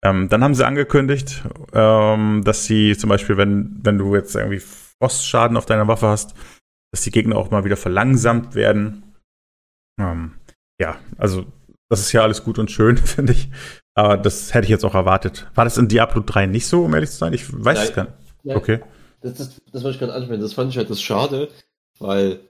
Ähm, dann haben sie angekündigt, ähm, dass sie zum Beispiel, wenn, wenn du jetzt irgendwie Frostschaden auf deiner Waffe hast, dass die Gegner auch mal wieder verlangsamt werden. Ähm, ja, also das ist ja alles gut und schön, finde ich. Aber das hätte ich jetzt auch erwartet. War das in Diablo 3 nicht so, um ehrlich zu sein? Ich weiß Nein. es gar nicht. Nein. Okay. Das, das, das wollte ich gerade ansprechen. Das fand ich halt das schade, weil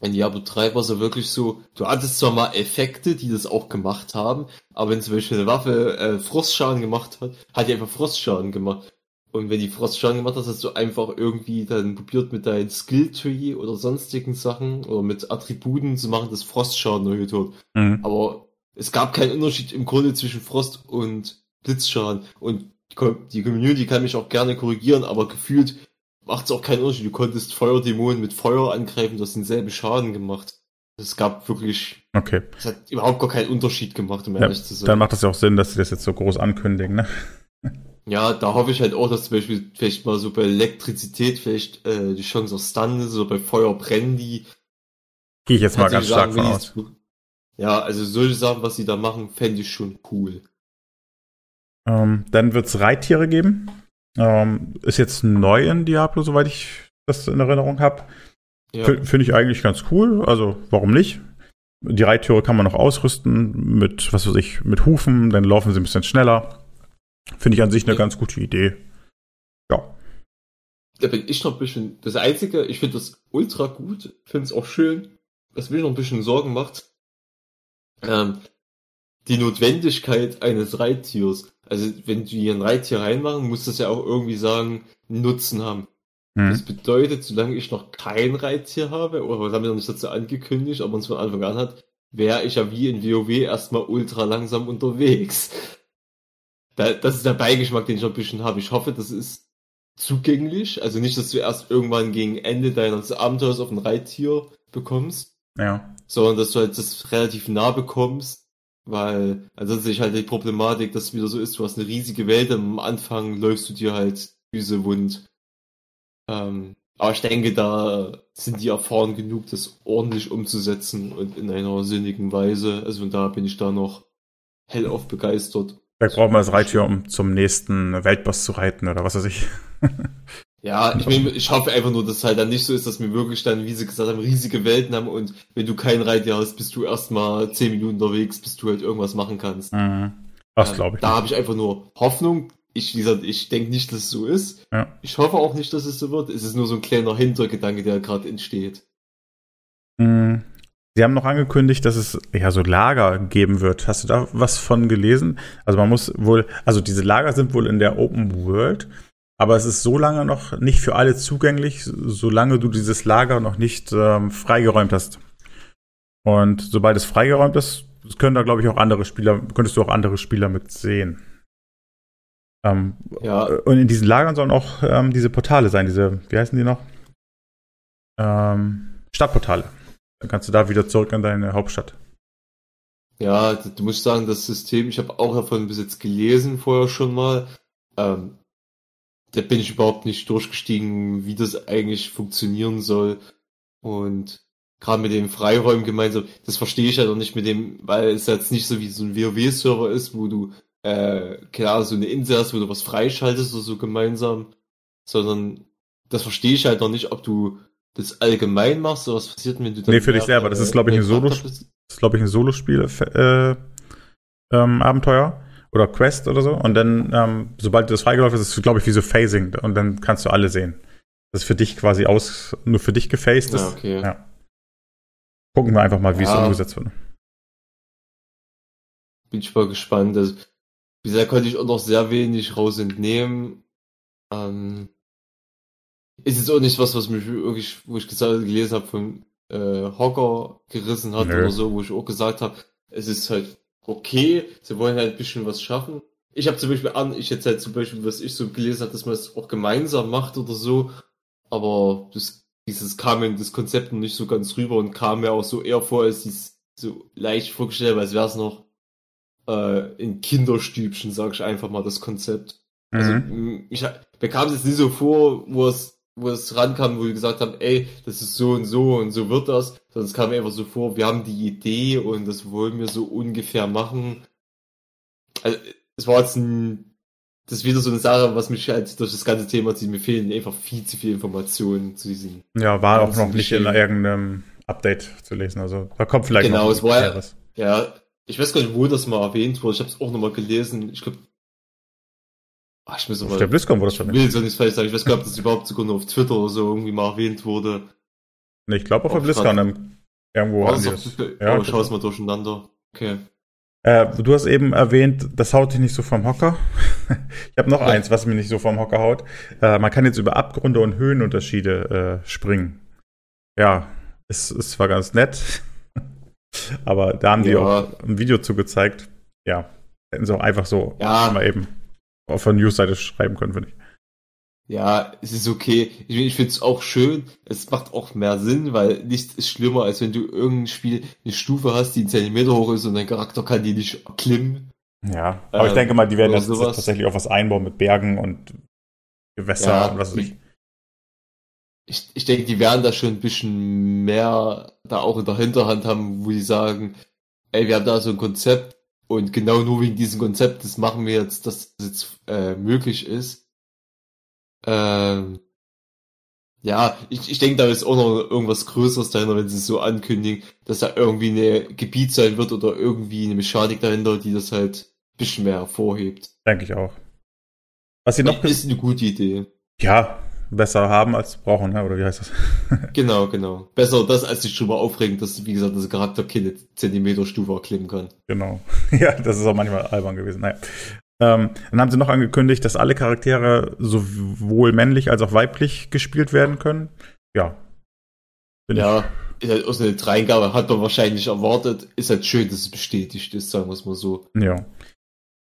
in Diablo 3 war es ja wirklich so, du hattest zwar mal Effekte, die das auch gemacht haben, aber wenn zum Beispiel eine Waffe äh, Frostschaden gemacht hat, hat die einfach Frostschaden gemacht. Und wenn die Frostschaden gemacht hat, hast du einfach irgendwie dann probiert mit deinem Skilltree oder sonstigen Sachen oder mit Attributen zu machen, dass Frostschaden erhöht wird. Mhm. Aber es gab keinen Unterschied im Grunde zwischen Frost und Blitzschaden. Und die Community kann mich auch gerne korrigieren, aber gefühlt macht es auch keinen Unterschied. Du konntest Feuerdämonen mit Feuer angreifen, du hast denselben Schaden gemacht. Es gab wirklich. Okay. Es hat überhaupt gar keinen Unterschied gemacht, um ja, ehrlich zu sein. Dann macht das ja auch Sinn, dass sie das jetzt so groß ankündigen, ne? Ja, da hoffe ich halt auch, dass zum Beispiel vielleicht mal so bei Elektrizität vielleicht äh, die Chance auf Stun ist, oder bei Feuer brennen die. Gehe ich jetzt mal ganz stark von aus. Ja, also solche Sachen, was sie da machen, fände ich schon cool. Ähm, dann wird es Reittiere geben. Ähm, ist jetzt neu in Diablo, soweit ich das in Erinnerung habe. Ja. Finde ich eigentlich ganz cool. Also, warum nicht? Die Reittüre kann man noch ausrüsten mit, was weiß ich, mit Hufen, dann laufen sie ein bisschen schneller. Finde ich an sich eine ja. ganz gute Idee. Ja. Da bin ich noch ein bisschen, das Einzige, ich finde das ultra gut, finde es auch schön. Was mir noch ein bisschen Sorgen macht, ähm, die Notwendigkeit eines Reittiers also wenn du hier ein Reittier reinmachen, muss das ja auch irgendwie sagen, Nutzen haben. Hm. Das bedeutet, solange ich noch kein Reittier habe, oder das haben wir noch nicht dazu angekündigt, aber uns von Anfang an hat, wäre ich ja wie in WoW erstmal ultra langsam unterwegs. Da, das ist der Beigeschmack, den ich noch ein bisschen habe. Ich hoffe, das ist zugänglich. Also nicht, dass du erst irgendwann gegen Ende deines Abenteuers auf ein Reittier bekommst. Ja. Sondern dass du halt das relativ nah bekommst weil ansonsten ist halt die Problematik, dass es wieder so ist, du hast eine riesige Welt, am Anfang läufst du dir halt Füße wund. Ähm, aber ich denke, da sind die erfahren genug, das ordentlich umzusetzen und in einer sinnigen Weise. Also von da bin ich da noch hellauf begeistert. Vielleicht braucht man das Reittier, um zum nächsten Weltboss zu reiten oder was weiß ich. Ja, ich meine, ich hoffe einfach nur, dass es halt dann nicht so ist, dass wir wirklich dann, wie sie gesagt haben, riesige Welten haben und wenn du kein Reittier hast, bist du erstmal zehn Minuten unterwegs, bis du halt irgendwas machen kannst. Mhm. Das glaube ich. Da habe ich einfach nur Hoffnung. Ich, wie gesagt, ich denke nicht, dass es so ist. Ja. Ich hoffe auch nicht, dass es so wird. Es ist nur so ein kleiner Hintergedanke, der gerade entsteht. Mhm. Sie haben noch angekündigt, dass es ja so Lager geben wird. Hast du da was von gelesen? Also man muss wohl, also diese Lager sind wohl in der Open World aber es ist so lange noch nicht für alle zugänglich, solange du dieses Lager noch nicht ähm, freigeräumt hast. Und sobald es freigeräumt ist, können da, glaube ich, auch andere Spieler, könntest du auch andere Spieler mit sehen. Ähm, ja. Und in diesen Lagern sollen auch ähm, diese Portale sein, diese, wie heißen die noch? Ähm, Stadtportale. Dann kannst du da wieder zurück in deine Hauptstadt. Ja, du musst sagen, das System, ich habe auch davon bis jetzt gelesen vorher schon mal. Ähm, da bin ich überhaupt nicht durchgestiegen, wie das eigentlich funktionieren soll. Und gerade mit dem Freiräumen gemeinsam, das verstehe ich halt noch nicht mit dem, weil es jetzt nicht so wie so ein WoW-Server ist, wo du, äh, klar, so eine Insel hast, wo du was freischaltest oder so gemeinsam, sondern das verstehe ich halt noch nicht, ob du das allgemein machst oder was passiert, wenn du dann. Nee, für dich selber. Das ist, glaube ich, ein Solo, das ist, glaube ich, ein Solospiel, äh, ähm, Abenteuer oder Quest oder so. Und dann, ähm, sobald das freigelaufen ist, ist es, glaube ich, wie so Phasing. Und dann kannst du alle sehen. Das ist für dich quasi aus, nur für dich gefaced ist. Ja, okay. Ja. Gucken wir einfach mal, wie ja. es umgesetzt wird. Bin ich mal gespannt. Also, bisher konnte ich auch noch sehr wenig raus entnehmen. Ähm, ist jetzt auch nicht was, was mich wirklich, wo ich gesagt, gelesen habe, von äh, Hocker gerissen hat Nö. oder so, wo ich auch gesagt habe, es ist halt okay, sie wollen halt ein bisschen was schaffen. Ich habe zum Beispiel an, ich jetzt halt zum Beispiel, was ich so gelesen habe, dass man es auch gemeinsam macht oder so, aber das, dieses kam in das Konzept noch nicht so ganz rüber und kam mir auch so eher vor, als dies so leicht vorgestellt, als wäre es noch äh, in Kinderstübchen, sag ich einfach mal, das Konzept. Also, Mhm. ich bekam es jetzt nie so vor, wo es, wo es rankam, wo wir gesagt haben, ey, das ist so und so und so wird das, sondern es kam mir einfach so vor, wir haben die Idee und das wollen wir so ungefähr machen. Also, es war jetzt ein, das ist wieder so eine Sache, was mich halt durch das ganze Thema zieht. Mir fehlen einfach viel zu viele Informationen zu diesem. Ja, war auch noch nicht in irgendeinem Update zu lesen. Also da kommt vielleicht Genau, noch es war ja-. Ja, ich weiß gar nicht, wo das mal erwähnt wurde. Ich habe es auch nochmal gelesen. Ich glaube, ach, ich muss Auf mal, der BlizzCon wurde das ich schon. auch nicht falsch sagen. Ich weiß gar nicht, ob das überhaupt sogar nur auf Twitter oder so irgendwie mal erwähnt wurde. Nee, ich glaube auf der Auf BlizzCon im, irgendwo War haben das die auf das. Ja, oh, schau es mal durcheinander. Okay. Äh, du hast eben erwähnt, das haut dich nicht so vom Hocker. ich habe noch Ja. eins, was mich nicht so vom Hocker haut. Äh, man kann jetzt über Abgründe und Höhenunterschiede äh, springen. Ja, ist, ist zwar ganz nett, aber da haben die Ja. auch ein Video zugezeigt. Ja, hätten sie auch einfach so Ja. mal eben auf der Newsseite schreiben können, finde ich. Ja, es ist okay. Ich, ich finde es auch schön. Es macht auch mehr Sinn, weil nichts ist schlimmer, als wenn du irgendein Spiel eine Stufe hast, die einen Zentimeter hoch ist und dein Charakter kann die nicht erklimmen. Ja, aber ich Ähm, denke mal, die werden jetzt sowas. tatsächlich auch was einbauen mit Bergen und Gewässer Ja, und was weiß ich. Ich, ich denke, die werden da schon ein bisschen mehr da auch in der Hinterhand haben, wo die sagen, ey, wir haben da so ein Konzept und genau nur wegen diesem Konzept, das machen wir jetzt, dass das jetzt äh, möglich ist. Ähm, ja, ich, ich denke, da ist auch noch irgendwas Größeres dahinter, wenn sie es so ankündigen, dass da irgendwie eine Gebiet sein wird oder irgendwie eine Mechanik dahinter, die das halt ein bisschen mehr hervorhebt. Denke ich auch. Was sie noch ist eine gute Idee. ja, besser haben als brauchen, oder wie heißt das? Genau, genau. Besser das, als sich drüber aufregen, dass, wie gesagt, das Charakter keine Zentimeterstufe erklimmen kann. Genau. Ja, das ist auch manchmal albern gewesen. Naja. Ähm, dann haben sie noch angekündigt, dass alle Charaktere sowohl männlich als auch weiblich gespielt werden können. Ja. Bin Ja, ist halt aus einer Dreingabe, hat man wahrscheinlich erwartet. Ist halt schön, dass es bestätigt ist, sagen wir es mal so. Ja.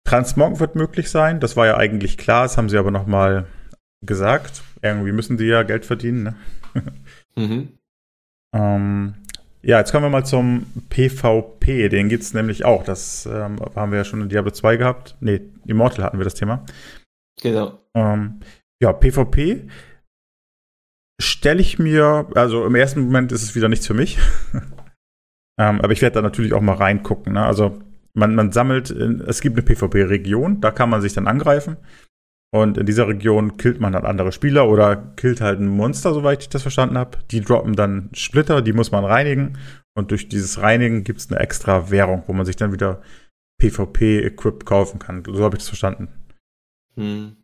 Transmog wird möglich sein. Das war ja eigentlich klar. Das haben sie aber noch mal gesagt. Irgendwie müssen die ja Geld verdienen. Ne? Mhm. Ähm, ja, jetzt kommen wir mal zum PvP. Den gibt's nämlich auch. Das ähm, haben wir ja schon in Diablo 2 gehabt. Nee, Immortal hatten wir das Thema. Genau. Ähm, ja, PvP stelle ich mir, also im ersten Moment ist es wieder nichts für mich. ähm, aber ich werde da natürlich auch mal reingucken. Ne? Also man, man sammelt, in, es gibt eine PvP-Region, da kann man sich dann angreifen. Und in dieser Region killt man dann andere Spieler oder killt halt ein Monster, soweit ich das verstanden habe. Die droppen dann Splitter, die muss man reinigen. Und durch dieses Reinigen gibt es eine extra Währung, wo man sich dann wieder PvP-Equip kaufen kann. So habe ich das verstanden. Hm.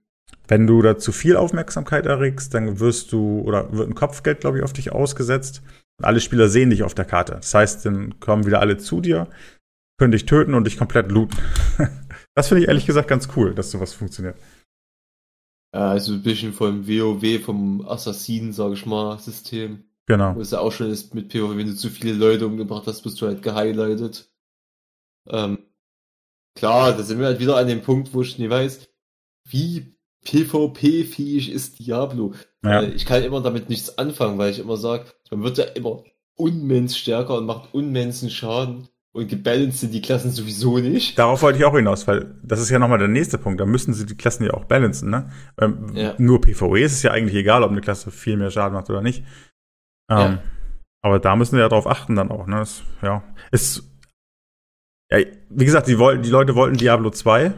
Wenn du da zu viel Aufmerksamkeit erregst, dann wirst du, oder wird ein Kopfgeld, glaube ich, auf dich ausgesetzt. Und alle Spieler sehen dich auf der Karte. Das heißt, dann kommen wieder alle zu dir, können dich töten und dich komplett looten. das finde ich ehrlich gesagt ganz cool, dass sowas funktioniert. Ja, also ein bisschen vom WoW, vom Assassinen, sag ich mal, System. Genau. Wo es ja auch schon ist mit PvP, wenn du zu viele Leute umgebracht hast, bist du halt gehighlightet. Ähm, klar, da sind wir halt wieder an dem Punkt, wo ich nicht weiß, wie PvP-fähig ist Diablo. Ja. Ich kann immer damit nichts anfangen, weil ich immer sage, man wird ja immer unmens stärker und macht unmensen Schaden und gebalanced sind die Klassen sowieso nicht. Darauf wollte ich auch hinaus, weil das ist ja nochmal der nächste Punkt. Da müssen sie die Klassen ja auch balancen, ne? Ähm, Ja. Nur PvE ist es ja eigentlich egal, ob eine Klasse viel mehr Schaden macht oder nicht. Ähm, Ja. Aber da müssen sie ja drauf achten dann auch, ne? Das, ja. Ist, ja, wie gesagt, die, wollten, die Leute wollten Diablo 2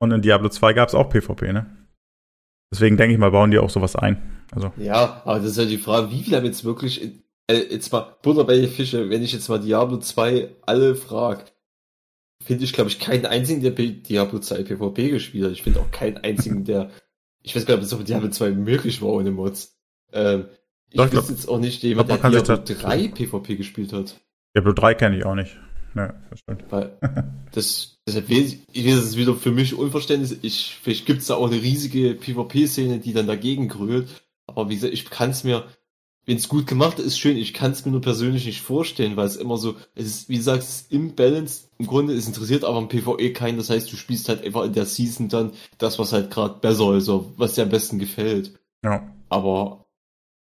und in Diablo 2 gab es auch PvP, ne? Deswegen denke ich mal, bauen die auch sowas ein. Also, Ja, aber das ist ja die Frage, wie viel haben jetzt wirklich, äh, jetzt mal Butter bei Fische, wenn ich jetzt mal Diablo 2 alle frag, finde ich, glaube ich, keinen einzigen, der Diablo 2 PvP gespielt hat. Ich finde auch keinen einzigen, der, ich weiß gar nicht, ob es auf Diablo 2 möglich war ohne Mods. Ähm, ich Doch, wüsste jetzt auch nicht jemand, glaub, der Diablo da- 3 PvP gespielt hat. Diablo 3 kenne ich auch nicht. Ne, das stimmt. Weil das, deshalb es ist wieder für mich Unverständnis. Ich, vielleicht gibt's da auch eine riesige PvP-Szene, die dann dagegen grölt. Aber wie gesagt, ich kann es mir wenn es gut gemacht ist, schön. Ich kann es mir nur persönlich nicht vorstellen, weil es immer so, es ist, wie du sagst, im Balance. Im Grunde es interessiert aber im PvE keinen. Das heißt, du spielst halt einfach in der Season dann das, was halt gerade besser ist, oder was dir am besten gefällt. Ja. Aber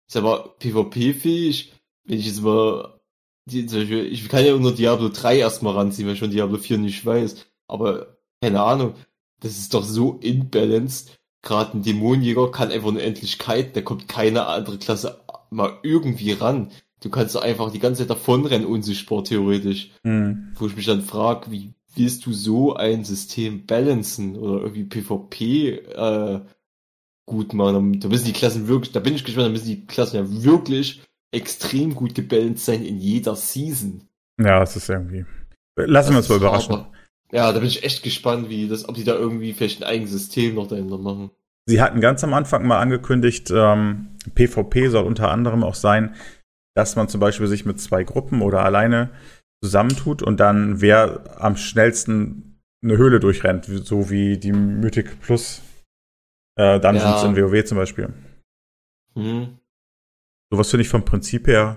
ist aber PvP-fähig, wenn ich jetzt mal die, ich kann ja nur Diablo 3 erstmal ranziehen, weil ich schon Diablo 4 nicht weiß. Aber keine Ahnung, das ist doch so imbalanced. Gerade ein Dämonenjäger kann einfach eine Endlichkeit, da kommt keine andere Klasse mal irgendwie ran. Du kannst einfach die ganze Zeit davonrennen, unsichtbar theoretisch. Mhm. Wo ich mich dann frage, wie willst du so ein System balancen oder irgendwie PvP äh, gut machen? Da müssen die Klassen wirklich, da bin ich gespannt, da müssen die Klassen ja wirklich extrem gut gebalanced sein in jeder Season. Ja, es ist irgendwie. Lassen wir uns mal überraschen. Aber, ja, da bin ich echt gespannt, wie das, ob die da irgendwie vielleicht ein eigenes System noch dahinter machen. Sie hatten ganz am Anfang mal angekündigt, ähm, PvP soll unter anderem auch sein, dass man zum Beispiel sich mit zwei Gruppen oder alleine zusammentut und dann wer am schnellsten eine Höhle durchrennt, so wie die Mythic Plus äh, Dungeons ja. in WoW zum Beispiel. Mhm. Sowas finde ich vom Prinzip her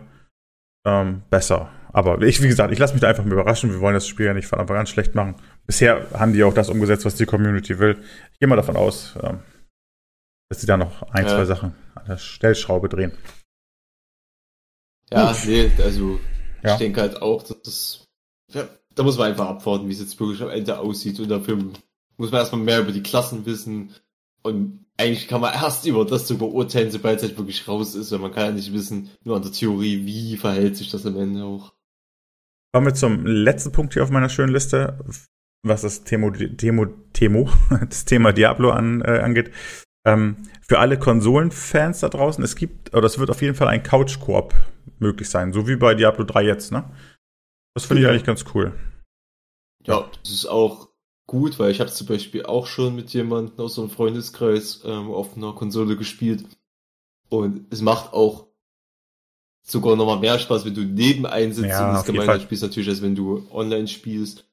ähm, besser. Aber ich, wie gesagt, ich lasse mich da einfach mal überraschen. Wir wollen das Spiel ja nicht von Anfang an schlecht machen. Bisher haben die auch das umgesetzt, was die Community will. Ich gehe mal davon aus, ähm, dass sie da noch ein, ja. zwei Sachen an der Stellschraube drehen. Ja, Gut. nee, also ja. ich denke halt auch, dass das. Ja, da muss man einfach abwarten, wie es jetzt wirklich am Ende aussieht. Und dafür muss man erstmal mehr über die Klassen wissen. Und eigentlich kann man erst über das zu beurteilen, sobald es halt wirklich raus ist, weil man kann ja nicht wissen, nur an der Theorie, wie verhält sich das am Ende auch. Kommen wir zum letzten Punkt hier auf meiner schönen Liste, was das Themo, Themo, Themo das Thema Diablo an, äh, angeht. Ähm, für alle Konsolenfans da draußen, es gibt, oder es wird auf jeden Fall ein Couch-Koop möglich sein, so wie bei Diablo 3 jetzt, ne? Das finde ich eigentlich ganz cool. Ja, das ist auch gut, weil ich habe zum Beispiel auch schon mit jemandem aus unserem Freundeskreis ähm, auf einer Konsole gespielt. Und es macht auch sogar nochmal mehr Spaß, wenn du nebenein sitzt ja, und das Gemeinheit spielst, natürlich, als wenn du online spielst.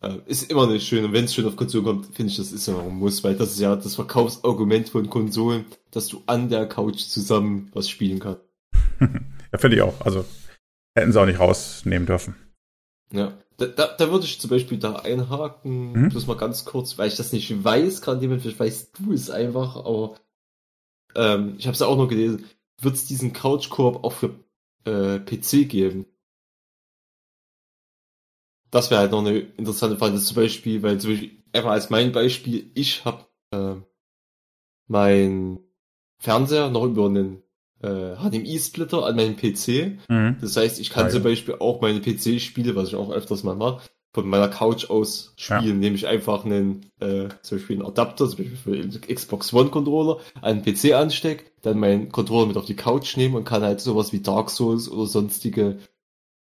Äh, ist immer nicht schön. Und wenn es schön auf Konsole kommt, finde ich, das ist immer ein Muss, weil das ist ja das Verkaufsargument von Konsolen, dass du an der Couch zusammen was spielen kannst. ja, finde ich auch. Also hätten sie auch nicht rausnehmen dürfen. Ja. Da, da, da würde ich zum Beispiel da einhaken, mhm. bloß mal ganz kurz, weil ich das nicht weiß, gerade jemand, vielleicht weißt du es einfach, aber ähm, ich habe es ja auch noch gelesen, wird es diesen Couch-Koop auch für äh, PC geben? Das wäre halt noch eine interessante Frage, das zum Beispiel, weil zum Beispiel, einfach als mein Beispiel, ich habe äh, mein Fernseher noch über einen äh, HDMI-Splitter an meinem PC. Mhm. Das heißt, ich kann ah, zum Beispiel auch meine PC-Spiele, was ich auch öfters mal mache, von meiner Couch aus spielen, ja. indem ich einfach einen, äh, zum Beispiel einen Adapter, zum Beispiel für Xbox One Controller, an den PC anstecke, dann meinen Controller mit auf die Couch nehme und kann halt sowas wie Dark Souls oder sonstige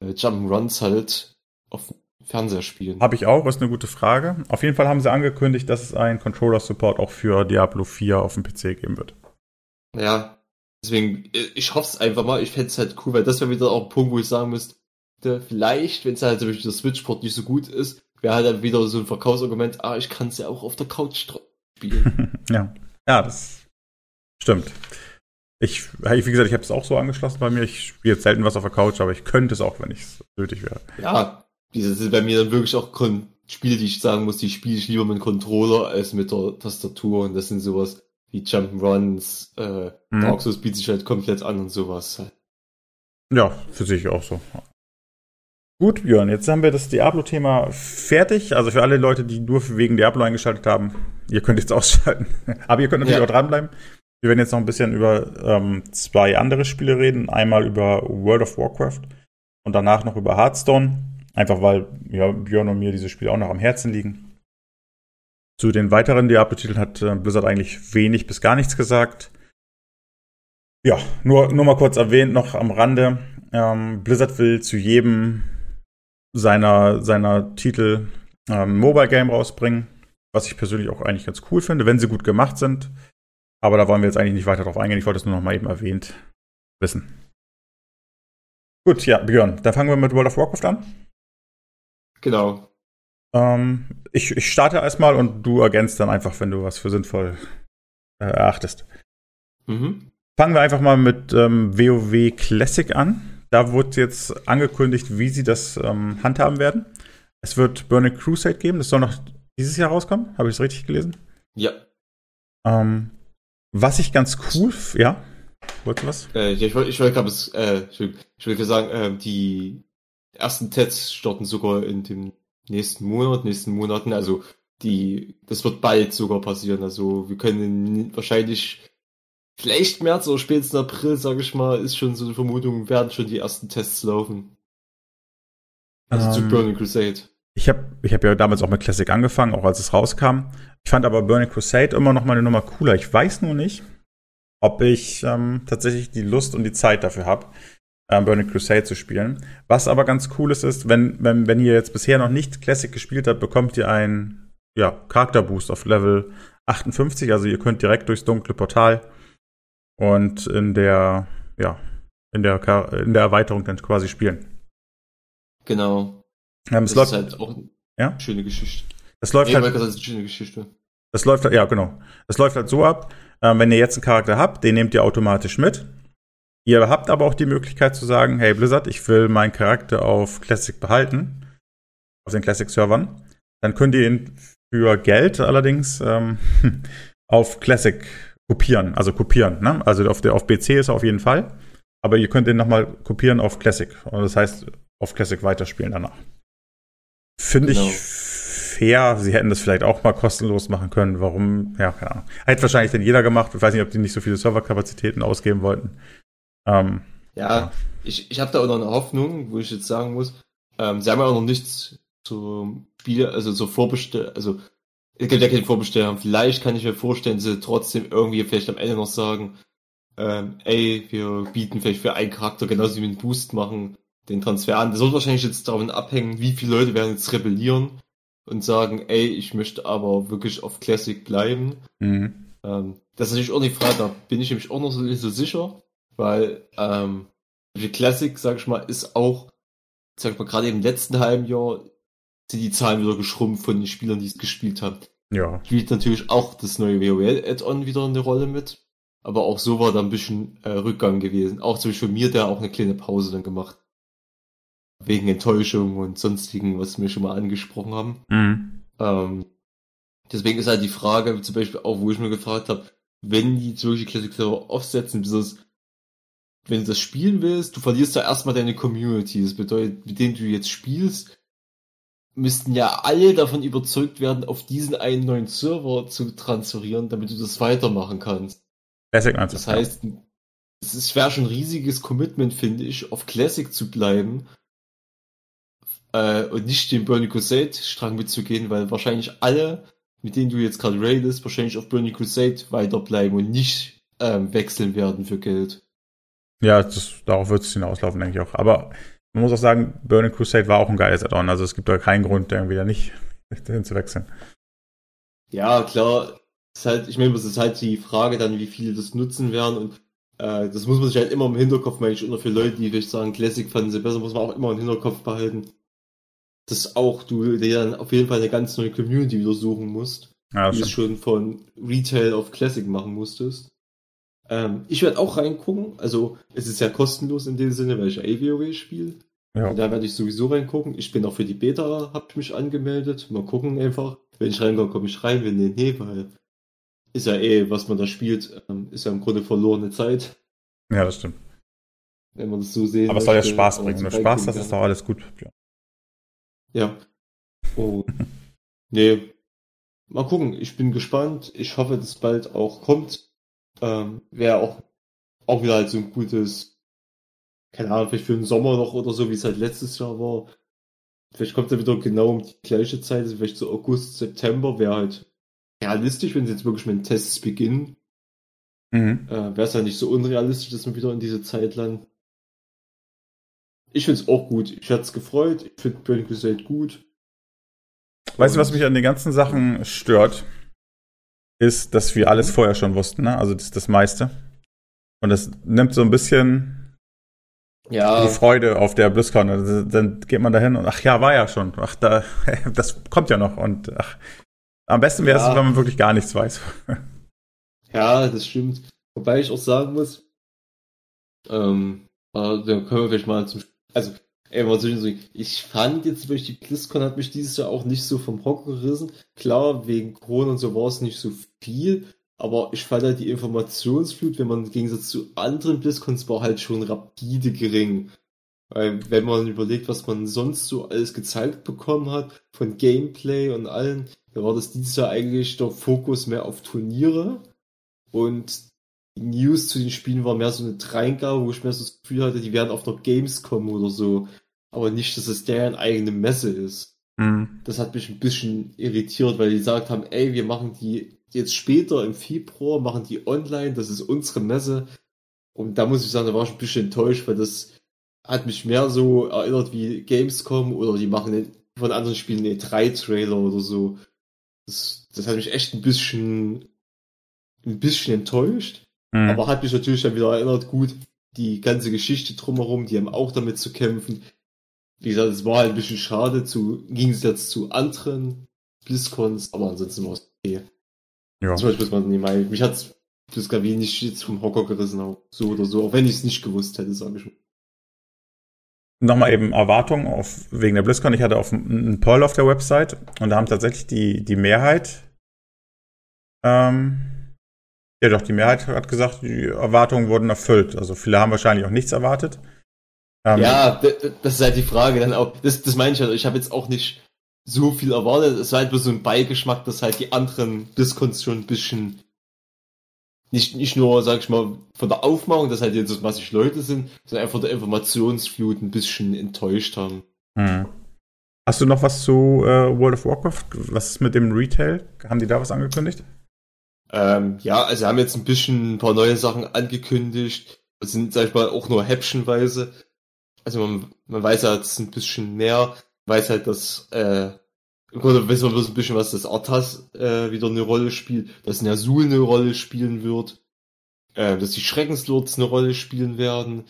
äh, Jump'n'Runs halt auf Fernseher spielen. Habe ich auch, ist eine gute Frage. Auf jeden Fall haben sie angekündigt, dass es einen Controller-Support auch für Diablo 4 auf dem PC geben wird. Ja, Deswegen, ich hoffe es einfach mal. Ich fände es halt cool, weil das wäre wieder auch ein Punkt, wo ich sagen müsste, vielleicht, wenn es halt zum Beispiel der Switch-Port nicht so gut ist, wäre halt dann wieder so ein Verkaufsargument, ah, ich kann es ja auch auf der Couch spielen. ja. Ja, das stimmt. Ich, wie gesagt, ich habe es auch so angeschlossen bei mir. Ich spiele jetzt selten was auf der Couch, aber ich könnte es auch, wenn es nötig wäre. Ja, das sind bei mir dann wirklich auch Spiele, die ich sagen muss, die spiele ich lieber mit dem Controller als mit der Tastatur und das sind sowas wie Jump'n'Runs, äh, mhm. Dark Souls bietet sich halt komplett an und sowas. Ja, für sich auch so. Gut, Björn, jetzt haben wir das Diablo-Thema fertig. Also für alle Leute, die nur wegen Diablo eingeschaltet haben, ihr könnt jetzt ausschalten. Aber ihr könnt natürlich ja. auch dranbleiben. Wir werden jetzt noch ein bisschen über ähm, zwei andere Spiele reden. Einmal über World of Warcraft und danach noch über Hearthstone. Einfach weil ja, Björn und mir diese Spiele auch noch am Herzen liegen. Zu den weiteren Diablo-Titeln hat äh, Blizzard eigentlich wenig bis gar nichts gesagt. Ja, nur, nur mal kurz erwähnt noch am Rande. Ähm, Blizzard will zu jedem seiner, seiner Titel ähm, Mobile Game rausbringen, was ich persönlich auch eigentlich ganz cool finde, wenn sie gut gemacht sind. Aber da wollen wir jetzt eigentlich nicht weiter drauf eingehen. Ich wollte es nur noch mal eben erwähnt wissen. Gut, ja, Björn, dann fangen wir mit World of Warcraft an. Genau. Ähm, ich, ich starte erstmal und du ergänzt dann einfach, wenn du was für sinnvoll äh, erachtest. Mhm. fangen wir einfach mal mit ähm, WoW Classic an. Da wurde jetzt angekündigt, wie sie das ähm, handhaben werden. Es wird Burning Crusade geben. Das soll noch dieses Jahr rauskommen. Habe ich es richtig gelesen? Ja. Ähm, was ich ganz cool, ja, wolltest du was? Äh, ich wollte ich wollt gerade äh, ich will, ich will sagen, äh, die ersten Tests starten sogar in dem nächsten Monat, nächsten Monaten. Also die, das wird bald sogar passieren. Also wir können wahrscheinlich vielleicht März oder spätestens April, sage ich mal, ist schon so eine Vermutung, werden schon die ersten Tests laufen. Also um, zu ähm, Burning Crusade. Ich habe ich hab ja damals auch mit Classic angefangen, auch als es rauskam. Ich fand aber Burning Crusade immer noch mal eine Nummer cooler. Ich weiß nur nicht, ob ich ähm, tatsächlich die Lust und die Zeit dafür habe, ähm, Burning Crusade zu spielen. Was aber ganz cool ist, ist, wenn, wenn, wenn ihr jetzt bisher noch nicht Classic gespielt habt, bekommt ihr einen ja, Charakterboost auf Level 58. Also ihr könnt direkt durchs dunkle Portal und in der, ja, in der, in der Erweiterung dann quasi spielen. Genau. Ähm, es das läuft, ist halt auch ja? eine schöne Geschichte. Es läuft nee, halt. Das ist eine schöne Geschichte. Es läuft, ja, genau. Es läuft halt so ab, äh, wenn ihr jetzt einen Charakter habt, den nehmt ihr automatisch mit. Ihr habt aber auch die Möglichkeit zu sagen, hey Blizzard, ich will meinen Charakter auf Classic behalten, auf den Classic-Servern. Dann könnt ihr ihn für Geld allerdings ähm, auf Classic kopieren, also kopieren. Ne? Also auf, der, auf BC ist er auf jeden Fall, aber ihr könnt ihn nochmal kopieren auf Classic. Und das heißt, auf Classic weiterspielen danach. Finde genau. ich fair. Sie hätten das vielleicht auch mal kostenlos machen können. Warum? Ja, keine Ahnung. Hätte wahrscheinlich dann jeder gemacht. Ich weiß nicht, ob die nicht so viele Serverkapazitäten ausgeben wollten. Ähm, ja, ja, ich, ich habe da auch noch eine Hoffnung, wo ich jetzt sagen muss, ähm, sie haben ja auch noch nichts zum Spiel, also zur Vorbestell, also es gibt ja keine Vorbestellung. Vielleicht kann ich mir vorstellen, sie trotzdem irgendwie vielleicht am Ende noch sagen, ähm, ey, wir bieten vielleicht für einen Charakter genauso wie einen Boost machen, den Transfer an. Das wird wahrscheinlich jetzt davon abhängen, wie viele Leute werden jetzt rebellieren und sagen, ey, ich möchte aber wirklich auf Classic bleiben. Mhm. Ähm, das ist natürlich auch die Frage, da bin ich nämlich auch noch so, so sicher, weil ähm, die Classic, sag ich mal, ist auch, sag ich mal, gerade im letzten halben Jahr sind die Zahlen wieder geschrumpft von den Spielern, die es gespielt haben. Ja. Spielt natürlich auch das neue WoW-Add-on wieder eine Rolle mit. Aber auch so war da ein bisschen äh, Rückgang gewesen. Auch zum Beispiel mir, der auch eine kleine Pause dann gemacht wegen Enttäuschung und sonstigen, was wir schon mal angesprochen haben. Mhm. Ähm, deswegen ist halt die Frage, zum Beispiel auch, wo ich mir gefragt habe, wenn die solche Classic Server aufsetzen, dieses, wenn du das spielen willst, du verlierst da erstmal deine Community. Das bedeutet, mit denen du jetzt spielst, müssten ja alle davon überzeugt werden, auf diesen einen neuen Server zu transferieren, damit du das weitermachen kannst. Classic das heißt, es wäre schon ein riesiges Commitment, finde ich, auf Classic zu bleiben äh, und nicht den Burning Crusade Strang mitzugehen, weil wahrscheinlich alle, mit denen du jetzt gerade raidest, wahrscheinlich auf Burning Crusade weiterbleiben und nicht ähm, wechseln werden für Geld. Ja, das, darauf wird es hinauslaufen, denke ich auch. Aber man muss auch sagen, Burning Crusade war auch ein geiles Add-on. Also es gibt da keinen Grund, irgendwie da nicht hin zu wechseln. Ja, klar. Ist halt, ich meine, das ist halt die Frage dann, wie viele das nutzen werden und äh, das muss man sich halt immer im Hinterkopf, meine ich, oder für Leute, die vielleicht sagen, Classic fanden sie besser, muss man auch immer im Hinterkopf behalten dass auch du dir dann auf jeden Fall eine ganz neue Community wieder suchen musst, ja, die du schon von Retail auf Classic machen musstest. Ähm, ich werde auch reingucken, also es ist ja kostenlos in dem Sinne, weil ich AVOW spiele. Ja. Da werde ich sowieso reingucken. Ich bin auch für die Beta, hab mich angemeldet. Mal gucken einfach. Wenn ich reinkomme, komme ich rein. Wenn nee, nee, weil ist ja eh, was man da spielt, ähm, ist ja im Grunde verlorene Zeit. Ja, das stimmt. Wenn man das so sehen Aber es soll ja Spaß bringen. Wenn Spaß hast, ist doch alles gut. Ja. Ja. Oh. nee. Mal gucken. Ich bin gespannt. Ich hoffe, dass bald auch kommt. Ähm, Wäre auch, auch wieder halt so ein gutes, keine Ahnung, vielleicht für den Sommer noch oder so, wie es halt letztes Jahr war. Vielleicht kommt er wieder genau um die gleiche Zeit, also vielleicht so August, September, wäre halt realistisch, wenn sie jetzt wirklich mit den Tests beginnen. Mhm. Äh, wäre es halt nicht so unrealistisch, dass man wieder in diese Zeit landet. Ich finde es auch gut. Ich hatte es gefreut. Ich finde Burning Crusade gut. Weißt du, was mich an den ganzen Sachen stört? Ist, dass wir alles mhm. vorher schon wussten, ne? Also das, das meiste. Und das nimmt so ein bisschen ja. die Freude auf der BlizzCon. Also, dann geht man da hin und ach ja, war ja schon. Ach, da, das kommt ja noch. Und ach, am besten wäre es, ja. wenn man wirklich gar nichts weiß. Ja, das stimmt. Wobei ich auch sagen muss, ähm, äh, da können wir vielleicht mal zum, also, ey, was soll ich sagen? Ich fand jetzt durch die BlizzCon hat mich dieses Jahr auch nicht so vom Hocker gerissen. Klar, wegen Corona und so war es nicht so viel, aber ich fand halt die Informationsflut, wenn man im Gegensatz zu anderen BlizzCons war halt schon rapide gering. Weil, wenn man überlegt, was man sonst so alles gezeigt bekommen hat, von Gameplay und allen, da war das dieses Jahr eigentlich der Fokus mehr auf Turniere und die News zu den Spielen war mehr so eine Dreingabe, wo ich mehr so das Gefühl hatte, die werden auf der Gamescom oder so, aber nicht, dass es deren eigene Messe ist. Mhm. Das hat mich ein bisschen irritiert, weil die gesagt haben, ey, wir machen die jetzt später im Februar, machen die online, das ist unsere Messe. Und da muss ich sagen, da war ich ein bisschen enttäuscht, weil das hat mich mehr so erinnert wie Gamescom oder die machen von anderen Spielen einen 3-Trailer oder so. Das, das hat mich echt ein bisschen, ein bisschen enttäuscht. Mhm. Aber hat mich natürlich dann wieder erinnert, gut, die ganze Geschichte drumherum, die haben auch damit zu kämpfen. Wie gesagt, es war halt ein bisschen schade zu, ging es jetzt zu anderen BlizzCons, aber ansonsten war es okay. Ja. Zum Beispiel, man nicht mal, mich hat's das gar wenig jetzt vom Hocker gerissen, auch so oder so, auch wenn ich es nicht gewusst hätte, sage ich mal nochmal eben Erwartungen auf, wegen der BlizzCon. Ich hatte auf einen Poll auf der Website und da haben tatsächlich die, die Mehrheit, ähm, ja doch, die Mehrheit hat gesagt, die Erwartungen wurden erfüllt. Also viele haben wahrscheinlich auch nichts erwartet. Ähm, ja, das ist halt die Frage dann auch. Das, das meine ich halt. Ich habe jetzt auch nicht so viel erwartet. Es war halt bloß so ein Beigeschmack, dass halt die anderen BlizzCons schon ein bisschen nicht, nicht nur, sag ich mal, von der Aufmachung, dass halt jetzt so massig Leute sind, sondern einfach der Informationsflut ein bisschen enttäuscht haben. Hm. Hast du noch was zu äh, World of Warcraft? Was ist mit dem Retail? Haben die da was angekündigt? Ähm, ja, also haben jetzt ein bisschen ein paar neue Sachen angekündigt. Das sind, sag ich mal, auch nur häppchenweise. Also man, man weiß ja jetzt ein bisschen mehr, weiß halt, dass äh, im Grunde wissen wir bloß ein bisschen, was das Arthas äh, wieder eine Rolle spielt, dass Nersul eine Rolle spielen wird, äh, dass die Schreckenslords eine Rolle spielen werden.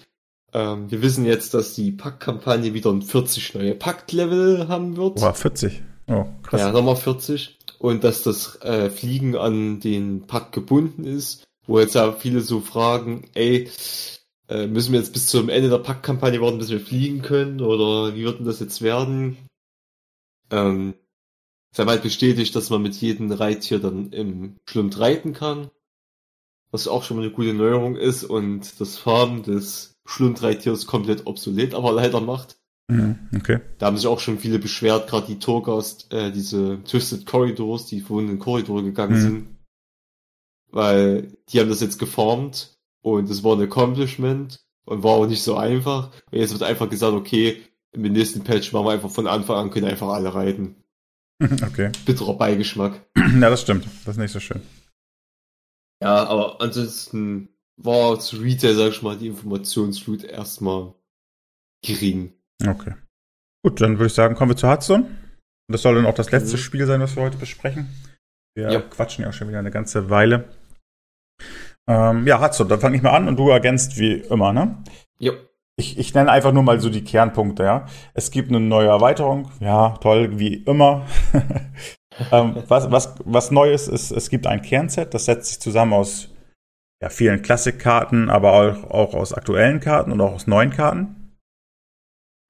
Ähm, wir wissen jetzt, dass die Pack-Kampagne wieder ein 40 neue Pakt-Level haben wird. Boah, 40. Oh, krass. Ja, nochmal 40. Und dass das äh, Fliegen an den Pakt gebunden ist, wo jetzt ja viele so fragen, ey, äh, müssen wir jetzt bis zum Ende der Pack-Kampagne warten, bis wir fliegen können? Oder wie wird denn das jetzt werden? Ähm, es haben halt bestätigt, dass man mit jedem Reittier dann im Schlund reiten kann. Was auch schon mal eine gute Neuerung ist und das Farben des Schlundreittiers komplett obsolet, aber leider macht. Mhm, okay. Da haben sich auch schon viele beschwert, gerade die Torgast, äh, diese Twisted Corridors, die vorhin in den Korridor gegangen mhm. sind. Weil die haben das jetzt geformt und es war ein Accomplishment und war auch nicht so einfach. Und jetzt wird einfach gesagt, okay, im nächsten Patch machen wir einfach von Anfang an, können einfach alle reiten. Okay. Bitterer Beigeschmack. Ja, das stimmt. Das ist nicht so schön. Ja, aber ansonsten war zu Retail, sag ich mal, die Informationsflut erstmal gering. Okay. Gut, dann würde ich sagen, kommen wir zu Hudson. Das soll dann auch das letzte mhm. Spiel sein, was wir heute besprechen. Wir ja. quatschen ja auch schon wieder eine ganze Weile. Ähm, ja, Hudson, dann fange ich mal an und du ergänzt wie immer, ne? Ja. Ich, ich nenne einfach nur mal so die Kernpunkte, ja. Es gibt eine neue Erweiterung, ja, toll, wie immer. ähm, was, was, was Neues ist, es gibt ein Kernset, das setzt sich zusammen aus ja, vielen Klassikkarten, aber auch, auch aus aktuellen Karten und auch aus neuen Karten.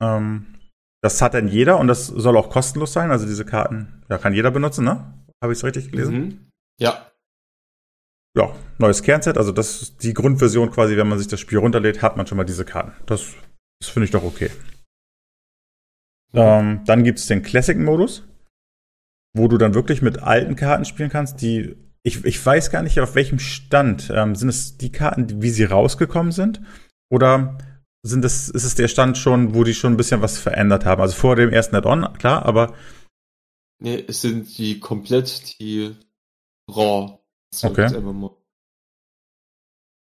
Ähm, das hat dann jeder und das soll auch kostenlos sein. Also diese Karten, ja, kann jeder benutzen, ne? Habe ich es richtig gelesen? Mhm. Ja ja, neues Kernset. Also das ist die Grundversion quasi, wenn man sich das Spiel runterlädt, hat man schon mal diese Karten. Das, das finde ich doch okay. Ähm, dann gibt es den Classic-Modus, wo du dann wirklich mit alten Karten spielen kannst, die ich, ich weiß gar nicht, auf welchem Stand. Ähm, sind es die Karten, wie sie rausgekommen sind? Oder sind es, ist es der Stand schon, wo die schon ein bisschen was verändert haben? Also vor dem ersten Add-on, klar, aber. Nee, es sind die komplett die Raw okay.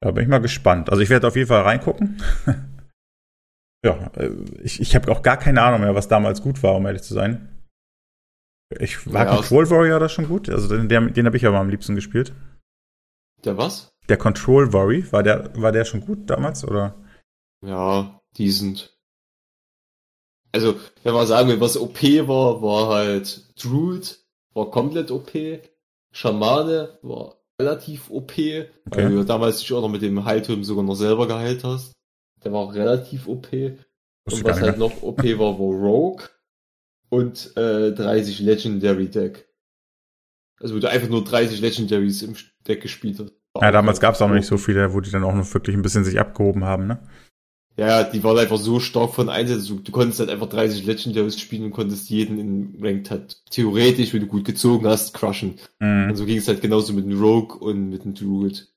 Da bin ich mal gespannt. Also ich werde auf jeden Fall reingucken. ja, äh, ich, ich habe auch gar keine Ahnung mehr, was damals gut war, um ehrlich zu sein. Ich war ja, Control Warrior da schon gut. Also den, den habe ich aber am liebsten gespielt. Der was? Der Control Worry, war der, war der schon gut damals, oder? Ja, decent. Also, wenn man sagen will, was OP war, war halt Druid, war komplett OP. Schamane war relativ OP, okay. weil du damals dich auch noch mit dem Heilturm sogar noch selber geheilt hast. Der war auch relativ OP. Und was halt noch OP war, war Rogue und äh, 30 Legendary Deck. Also wo du einfach nur 30 Legendaries im Deck gespielt hast. Ja, damals gab es auch noch nicht so viele, wo die dann auch noch wirklich ein bisschen sich abgehoben haben, ne? Ja, die waren einfach so stark von Einsatz. Du, du konntest halt einfach 30 Legendaries spielen und konntest jeden in Ranked halt theoretisch, wenn du gut gezogen hast, crushen. Mhm. Und so ging es halt genauso mit dem Rogue und mit dem Druid.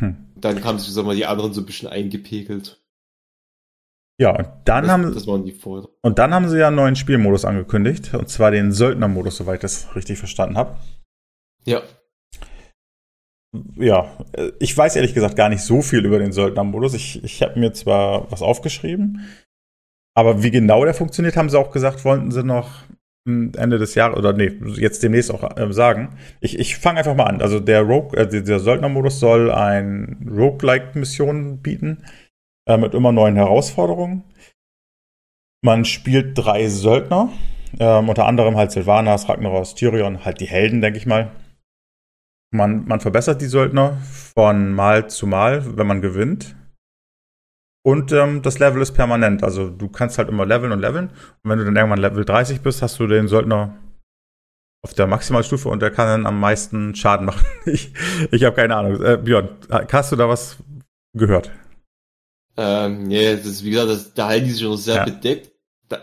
Hm. Dann haben sich, sag mal, die anderen so ein bisschen eingepegelt. Ja, und dann das, haben das waren die Vorder und dann haben sie ja einen neuen Spielmodus angekündigt, und zwar den Söldnermodus, soweit ich das richtig verstanden habe. Ja. Ja, ich weiß ehrlich gesagt gar nicht so viel über den Söldnermodus. Ich, ich habe mir zwar was aufgeschrieben, aber wie genau der funktioniert, haben sie auch gesagt, wollten sie noch Ende des Jahres oder nee, jetzt demnächst auch äh, sagen. Ich, ich fange einfach mal an. Also der Rogue, äh, der Söldnermodus soll ein Roguelike-Mission bieten äh, mit immer neuen Herausforderungen. Man spielt drei Söldner, ähm, unter anderem halt Sylvanas, Ragnaros, Tyrion, halt die Helden, denke ich mal. Man, man verbessert die Söldner von Mal zu Mal, wenn man gewinnt. Und ähm, das Level ist permanent. Also du kannst halt immer leveln und leveln. Und wenn du dann irgendwann Level 30 bist, hast du den Söldner auf der Maximalstufe und der kann dann am meisten Schaden machen. ich ich habe keine Ahnung. Äh, Björn, hast du da was gehört? Ähm, nee, das ist, wie gesagt, das, da halten die sich noch sehr ja. bedeckt,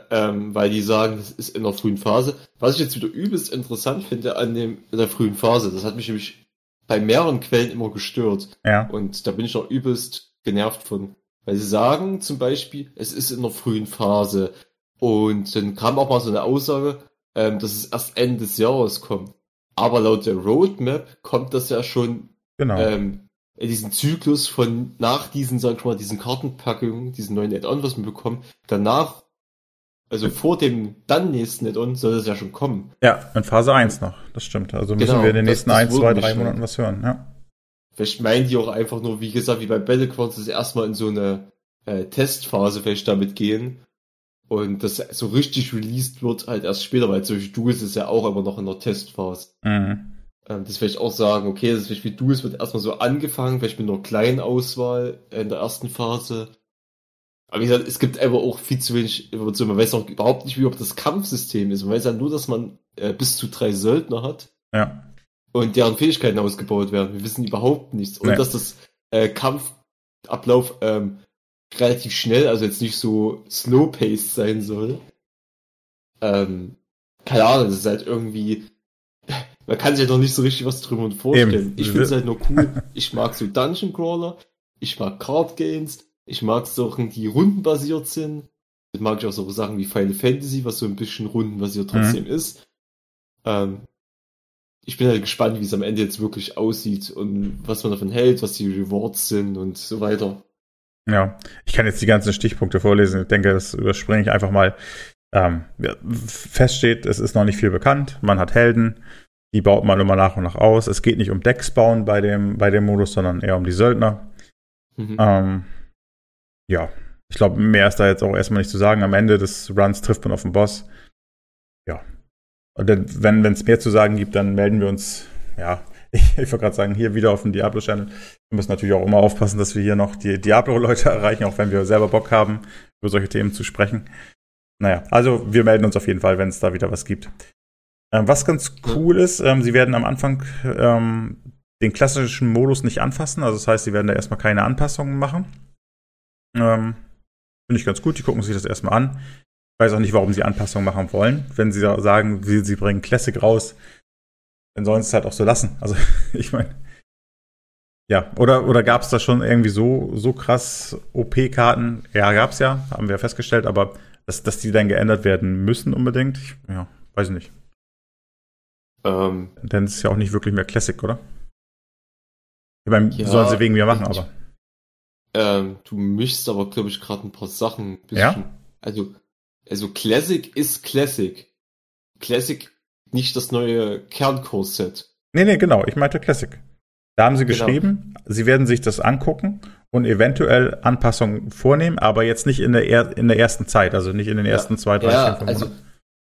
ähm, weil die sagen, das ist in der frühen Phase. Was ich jetzt wieder übelst interessant finde an dem, in der frühen Phase, das hat mich nämlich bei mehreren Quellen immer gestört. Ja. Und da bin ich auch übelst genervt von. Weil sie sagen zum Beispiel, es ist in der frühen Phase. Und dann kam auch mal so eine Aussage, ähm, dass es erst Ende des Jahres kommt. Aber laut der Roadmap kommt das ja schon genau. ähm, diesen Zyklus von nach diesen, sag ich mal, diesen Kartenpackungen, diesen neuen Add-on, was wir bekommen, danach, also vor dem dann nächsten Add-on soll es ja schon kommen. Ja, in Phase 1 noch, das stimmt. Also müssen genau, wir in den nächsten 1, 2, 3 Monaten was hören, ja. Vielleicht meinen die auch einfach nur, wie gesagt, wie bei Battlegrounds, dass erstmal in so eine äh, Testphase vielleicht damit gehen und das so richtig released wird halt erst später, weil solche Duels ist ja auch immer noch in der Testphase. Mhm ähm, das vielleicht auch sagen, okay, das ist vielleicht wie du, es wird erstmal so angefangen, vielleicht mit einer kleinen Auswahl in der ersten Phase. Aber wie gesagt, es gibt einfach auch viel zu wenig Informationen. Man weiß auch überhaupt nicht, wie ob das Kampfsystem ist. Man weiß ja nur, dass man äh, bis zu drei Söldner hat. Ja. Und deren Fähigkeiten ausgebaut werden. Wir wissen überhaupt nichts. Und nee. dass das äh, Kampfablauf ähm, relativ schnell, also jetzt nicht so slow-paced sein soll. Ähm, keine Ahnung, das ist halt irgendwie man kann sich ja noch nicht so richtig was drüber vorstellen. Eben. Ich finde es halt nur cool. Ich mag so Dungeon Crawler, ich mag Card Games, ich mag Sachen, die rundenbasiert sind. Das mag ich auch so Sachen wie Final Fantasy, was so ein bisschen rundenbasiert mhm. trotzdem mhm. ist. Ähm, ich bin halt gespannt, wie es am Ende jetzt wirklich aussieht und was man davon hält, was die Rewards sind und so weiter. Ja, ich kann jetzt die ganzen Stichpunkte vorlesen. Ich denke, das überspringe ich einfach mal. Ähm, feststeht, es ist noch nicht viel bekannt. Man hat Helden, die baut man immer nach und nach aus. Es geht nicht um Decks bauen bei dem, bei dem Modus, sondern eher um die Söldner. Mhm. Ähm, ja, ich glaube, mehr ist da jetzt auch erstmal nicht zu sagen. Am Ende des Runs trifft man auf den Boss. Ja. Und wenn es mehr zu sagen gibt, dann melden wir uns, ja, ich, ich wollte gerade sagen, hier wieder auf dem Diablo-Channel. Wir müssen natürlich auch immer aufpassen, dass wir hier noch die Diablo-Leute erreichen, auch wenn wir selber Bock haben, über solche Themen zu sprechen. Naja, also wir melden uns auf jeden Fall, wenn es da wieder was gibt. Ähm, was ganz cool ist, ähm, sie werden am Anfang ähm, den klassischen Modus nicht anfassen. Also das heißt, sie werden da erstmal keine Anpassungen machen. Ähm, Finde ich ganz gut, die gucken sich das erstmal an. Ich weiß auch nicht, warum sie Anpassungen machen wollen. Wenn sie sagen, sie, sie bringen Classic raus, dann sollen sie es halt auch so lassen. Also ich meine, ja, oder, oder gab es da schon irgendwie so, so krass OP-Karten? Ja, gab es ja, haben wir festgestellt, aber dass, dass die dann geändert werden müssen unbedingt, ich, ja, weiß ich nicht. Ähm, Denn es ist ja auch nicht wirklich mehr Classic, oder? Ich meine, ja, sollen sie wegen mir machen, aber. Ähm, du mischst aber, glaube ich, gerade ein paar Sachen. Ja? Also, also Classic ist Classic. Classic nicht das neue Kernkurs-Set. Nee, nee, genau. Ich meinte Classic. Da haben sie genau. geschrieben, sie werden sich das angucken und eventuell Anpassungen vornehmen, aber jetzt nicht in der, er in der ersten Zeit, also nicht in den ersten zwei, drei, ja, vier, fünf also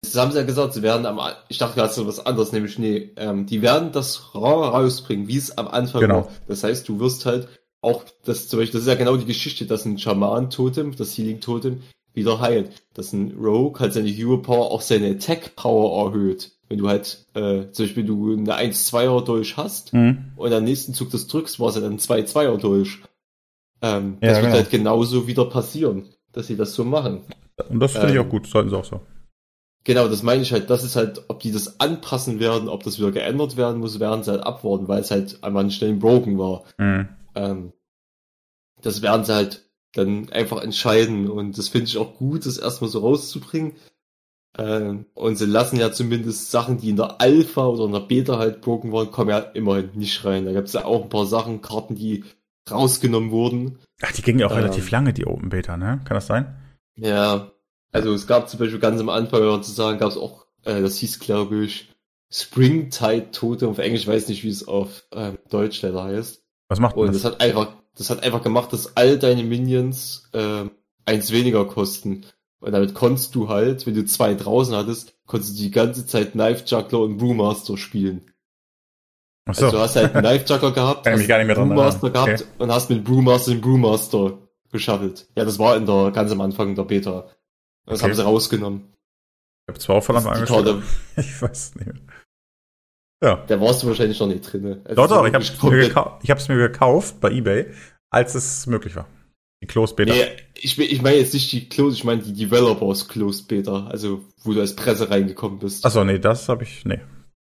das haben sie ja gesagt, sie werden am, ich dachte gerade so was anderes, nämlich nee, ähm, die werden das Ra rausbringen, wie es am Anfang Genau. war. Das heißt, du wirst halt auch, das zum Beispiel, das ist ja genau die Geschichte, dass ein Schaman-Totem, das Healing-Totem, wieder heilt. Dass ein Rogue halt seine Hero-Power auch seine Attack-Power erhöht. Wenn du halt, äh, zum Beispiel du eine 1-2er durch hast Mhm. und am nächsten Zug das drückst, war es ja dann 2-2er durch. Ähm, Ja, das wird genau. halt genauso wieder passieren, dass sie das so machen. Und das finde ich Ähm, auch gut, sollten sie auch so. Genau, das meine ich halt, das ist halt, ob die das anpassen werden, ob das wieder geändert werden muss, werden sie halt abwarten, weil es halt an manchen Stellen broken war. Mhm. Ähm, das werden sie halt dann einfach entscheiden und das finde ich auch gut, das erstmal so rauszubringen. Ähm, und sie lassen ja zumindest Sachen, die in der Alpha oder in der Beta halt broken waren, kommen ja immerhin nicht rein. Da gab es ja auch ein paar Sachen, Karten, die rausgenommen wurden. Ach, die ging ja auch Ähm. relativ lange, die Open Beta, ne? Kann das sein? Ja, also es gab zum Beispiel ganz am Anfang, wenn man zu sagen, gab es auch, äh, das hieß glaube ich, Springtide Totem auf Englisch, ich weiß nicht, wie es auf ähm, Deutsch leider heißt. Was macht Und das? das hat einfach, das hat einfach gemacht, dass all deine Minions ähm, eins weniger kosten. Und damit konntest du halt, wenn du zwei draußen hattest, konntest du die ganze Zeit Knife Juggler und Brewmaster spielen. Ach so. Also du hast halt einen Knife Juggler gehabt, hast gar nicht mehr dran Brewmaster erinnern. gehabt und hast mit Brewmaster den Brewmaster geschaffelt. Ja, das war in der ganz am Anfang der Beta. Das Okay. haben sie rausgenommen. ich habe zwar auch verdammt angeschaut. Ich weiß nicht mehr. Ja. da warst du wahrscheinlich noch nicht drin. Also Doch, doch, ich es mir, ich hab's mir gekauft bei Ebay, als es möglich war. Die Closed Beta. Nee, ich, ich meine jetzt nicht die Close, ich meine die Developers Closed Beta, also wo du als Presse reingekommen bist. Achso, nee, das habe ich. Nee.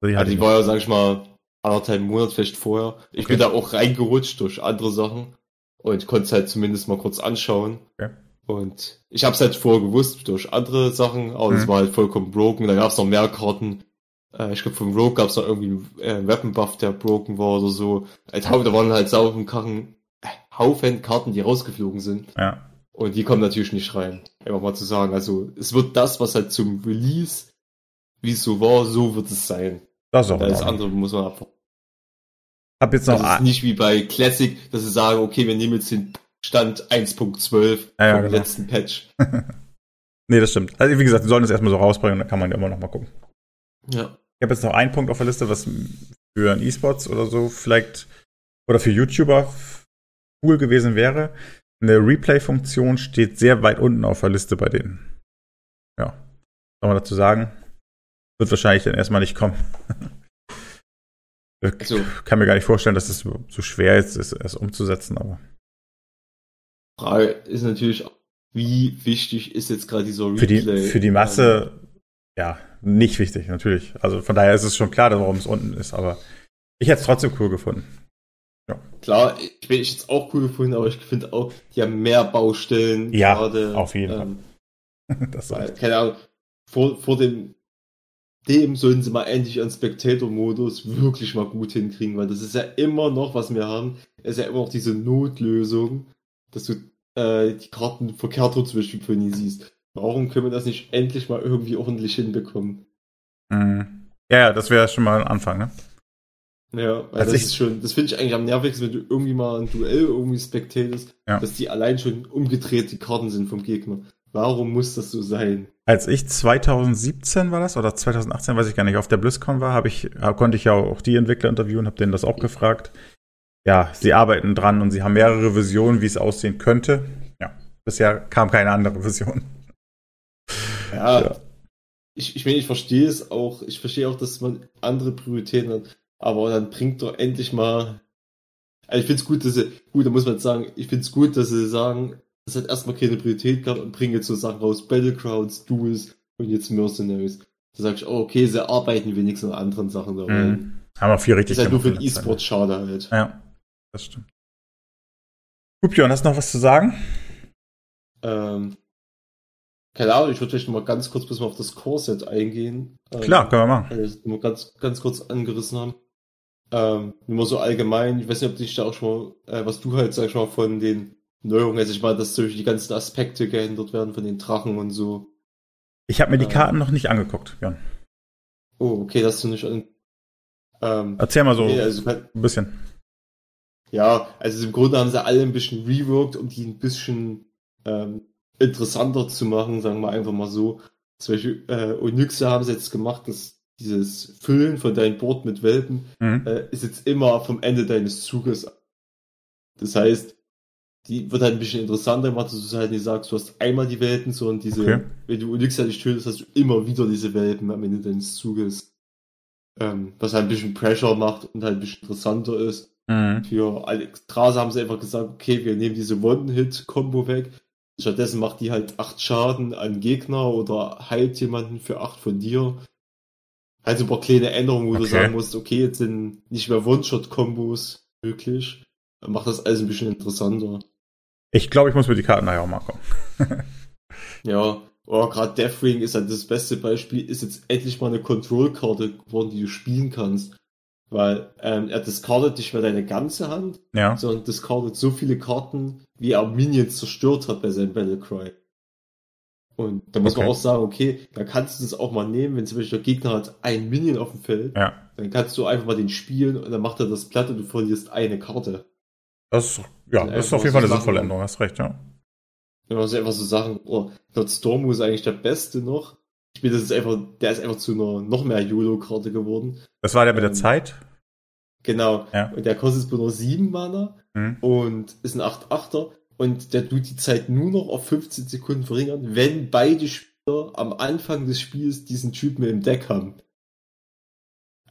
Die also die war ja, sag ich mal, anderthalb Monate vielleicht vorher. Ich Okay. bin da auch reingerutscht durch andere Sachen und konnte es halt zumindest mal kurz anschauen. Okay. Und ich habe es halt vorher gewusst durch andere Sachen, aber es Mhm. war halt vollkommen broken. Da gab es noch mehr Karten. Äh, ich glaube, vom Rogue gab es noch irgendwie einen äh, Weapon Buff, der broken war oder so. Als da waren halt sauren Karten, äh, Haufen Karten, die rausgeflogen sind. Ja. Und die kommen natürlich nicht rein. Einfach mal zu sagen. Also es wird das, was halt zum Release, wie es so war, so wird es sein. Das ist auch. Alles Ordnung. andere muss man abwarten. Hab jetzt noch. Das ist nicht wie bei Classic, dass sie sagen, okay, wir nehmen jetzt den Stand 1.12 Ja, ja, vom genau. letzten Patch. nee, das stimmt. Also, wie gesagt, die sollen das erstmal so rausbringen, dann kann man ja immer noch mal gucken. Ja. Ich habe jetzt noch einen Punkt auf der Liste, was für ein E-Sports oder so vielleicht oder für YouTuber cool gewesen wäre. Eine Replay-Funktion steht sehr weit unten auf der Liste bei denen. Ja. Soll man dazu sagen? Wird wahrscheinlich dann erstmal nicht kommen. Ich Also kann mir gar nicht vorstellen, dass es so schwer ist, es umzusetzen, aber. Frage ist natürlich, wie wichtig ist jetzt gerade dieser Für Replay? die, für die Masse, ja, nicht wichtig, natürlich. Also von daher ist es schon klar, warum es unten ist, aber ich hätte es trotzdem cool gefunden. Klar, ich bin jetzt auch cool gefunden, aber ich finde auch, die haben mehr Baustellen. Ja, gerade, auf jeden ähm, Das Weil, keine Ahnung, vor, vor dem, dem sollen sie mal endlich einen Spectator-Modus wirklich mal gut hinkriegen, weil das ist ja immer noch, was wir haben, ist ja immer noch diese Notlösung, dass du äh, die Karten verkehrt rum zum Beispiel für nie siehst. Warum können wir das nicht endlich mal irgendwie ordentlich hinbekommen? Mhm. Ja, das wäre schon mal ein Anfang, ne? Ja, weil Also das ich- ist schon, das finde ich eigentlich am nervigsten, wenn du irgendwie mal ein Duell irgendwie spectatest, Ja. dass die allein schon umgedreht die Karten sind vom Gegner. Warum muss das so sein? Als ich 2017 war das oder 2018, weiß ich gar nicht, auf der BlizzCon war, habe ich, konnte ich ja auch die Entwickler interviewen, habe denen das auch gefragt. Ja, sie arbeiten dran und sie haben mehrere Visionen, wie es aussehen könnte. Ja, bisher kam keine andere Vision. Ja, Ja. ich, ich meine, ich verstehe es auch, ich verstehe auch, dass man andere Prioritäten hat, aber dann bringt doch endlich mal. Also ich finde es gut, dass sie, gut, da muss man jetzt sagen, ich finde es gut, dass sie sagen, es hat erstmal keine Priorität gehabt und bringen jetzt so Sachen raus, Battlegrounds, Duels und jetzt Mercenaries. Da sage ich, oh, okay, sie arbeiten wenigstens an anderen Sachen da rein. Mhm. Haben auch viel richtig Ist halt nur für gemacht den Zeit. E-Sport schade halt. Ja, das stimmt. Gut, Björn, hast du noch was zu sagen? Ähm, keine Ahnung, ich würde vielleicht noch mal ganz kurz bis mal auf das Core-Set eingehen. Ähm, Klar, können wir machen. weil wir das nur ganz, ganz kurz angerissen haben. Ähm, nur mal so allgemein, ich weiß nicht, ob dich da auch schon mal, äh, was du halt, sag ich mal, von den Neuerungen, also ich meine, dass durch die ganzen Aspekte geändert werden von den Drachen und so. Ich habe mir die Ähm. Karten noch nicht angeguckt, Björn. Oh, okay, das du nicht an. Ähm, Erzähl mal so nee, also, ein bisschen. ja, also im Grunde haben sie alle ein bisschen reworked, um die ein bisschen ähm, interessanter zu machen, sagen wir einfach mal so. Zum Beispiel äh, Onyxe haben sie jetzt gemacht, dass dieses Füllen von deinem Board mit Welten mhm. äh, ist jetzt immer vom Ende deines Zuges. Das heißt, die wird halt ein bisschen interessanter gemacht, dass du halt nicht sagst, du hast einmal die Welten, sondern diese, okay. wenn du Onyx nicht tötest, hast du immer wieder diese Welten am Ende deines Zuges. Ähm, was halt ein bisschen Pressure macht und halt ein bisschen interessanter ist. Mhm. Für Alexstrasza haben sie einfach gesagt, okay, wir nehmen diese One-Hit-Kombo weg. Stattdessen macht die halt acht Schaden an Gegner oder heilt jemanden für acht von dir. Also ein paar kleine Änderungen, wo okay. du sagen musst, okay, jetzt sind nicht mehr One-Shot-Kombos möglich. Dann macht das alles ein bisschen interessanter. Ich glaube, ich muss mir die Karten nachher auch machen. ja, oh, gerade Deathwing ist halt das beste Beispiel, ist jetzt endlich mal eine Control-Karte geworden, die du spielen kannst. Weil ähm, er discardet nicht mehr deine ganze Hand, ja. sondern discardet so viele Karten, wie er Minions zerstört hat bei seinem Battlecry. Und da muss okay. man auch sagen, okay, da kannst du das auch mal nehmen, wenn zum Beispiel der Gegner hat ein Minion auf dem Feld, ja. dann kannst du einfach mal den spielen und dann macht er das platt und du verlierst eine Karte. Das, ja, das ist auf jeden Fall eine sinnvolle Änderung, hast recht, ja. Wenn man so einfach so sagen, oh, Lord Stormo ist eigentlich der Beste noch. Ich bin, das ist einfach, der ist einfach zu einer noch mehr YOLO-Karte geworden. Das war der mit ähm, der Zeit? Genau. Ja. Und der kostet nur 7 Mana mhm. und ist ein 8-8er und der tut die Zeit nur noch auf 15 Sekunden verringern, wenn beide Spieler am Anfang des Spiels diesen Typen im Deck haben.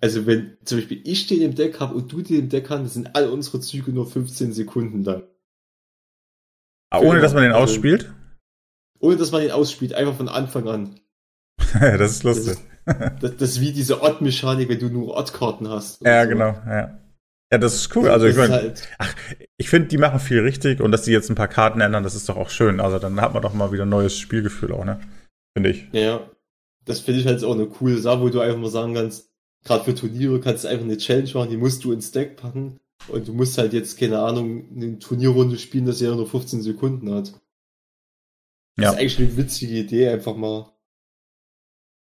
Also wenn zum Beispiel ich den im Deck habe und du den im Deck hast, sind all unsere Züge nur 15 Sekunden lang. Ah, ohne dass man den also, ausspielt? Ohne dass man den ausspielt, einfach von Anfang an. das ist lustig. Das ist, das, das ist wie diese Odd-Mechanik, wenn du nur Odd-Karten hast. Ja, so. genau, ja. Ja, das ist cool. Also ich meine, halt ach, ich finde, die machen viel richtig und dass die jetzt ein paar Karten ändern, das ist doch auch schön. Also dann hat man doch mal wieder ein neues Spielgefühl auch, ne? Finde ich. Ja, das finde ich halt auch eine coole Sache, wo du einfach mal sagen kannst, gerade für Turniere kannst du einfach eine Challenge machen, die musst du ins Deck packen und du musst halt jetzt, keine Ahnung, eine Turnierrunde spielen, das ja nur 15 Sekunden hat. Das ja. ist eigentlich eine witzige Idee, einfach mal.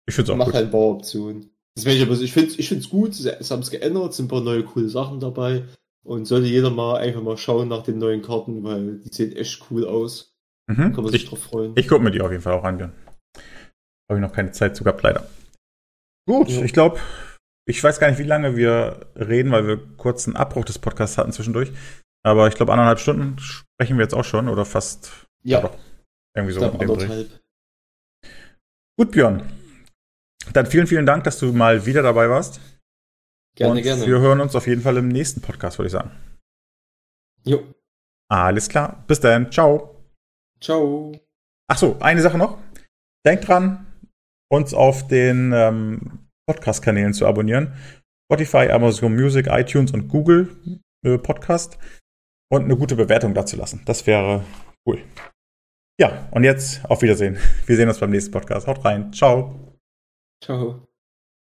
Ich finde es auch Macht halt Bauoptionen. Deswegen, aber ich finde ich find's gut, es haben es geändert, sind ein paar neue coole Sachen dabei und sollte jeder mal einfach mal schauen nach den neuen Karten, weil die sehen echt cool aus. Mhm. Kann man sich ich, drauf freuen. Ich gucke mir die auf jeden Fall auch an. Habe ich noch keine Zeit zu gehabt, leider. Gut, ja. ich glaube, ich weiß gar nicht, wie lange wir reden, weil wir kurz einen Abbruch des Podcasts hatten zwischendurch. Aber ich glaube, anderthalb Stunden sprechen wir jetzt auch schon oder fast. Ja. ja irgendwie so mit dem Dreh. Gut, Björn. Dann vielen, vielen Dank, dass du mal wieder dabei warst. Gerne, Und gerne. Wir hören uns auf jeden Fall im nächsten Podcast, würde ich sagen. Jo. Alles klar. Bis dann. Ciao. Ciao. Ach so, eine Sache noch. Denkt dran, uns auf den ähm, Podcast-Kanälen zu abonnieren. Spotify, Amazon Music, iTunes und Google äh, Podcast und eine gute Bewertung dazu lassen. Das wäre cool. Ja, und jetzt auf Wiedersehen. Wir sehen uns beim nächsten Podcast. Haut rein. Ciao. Ciao.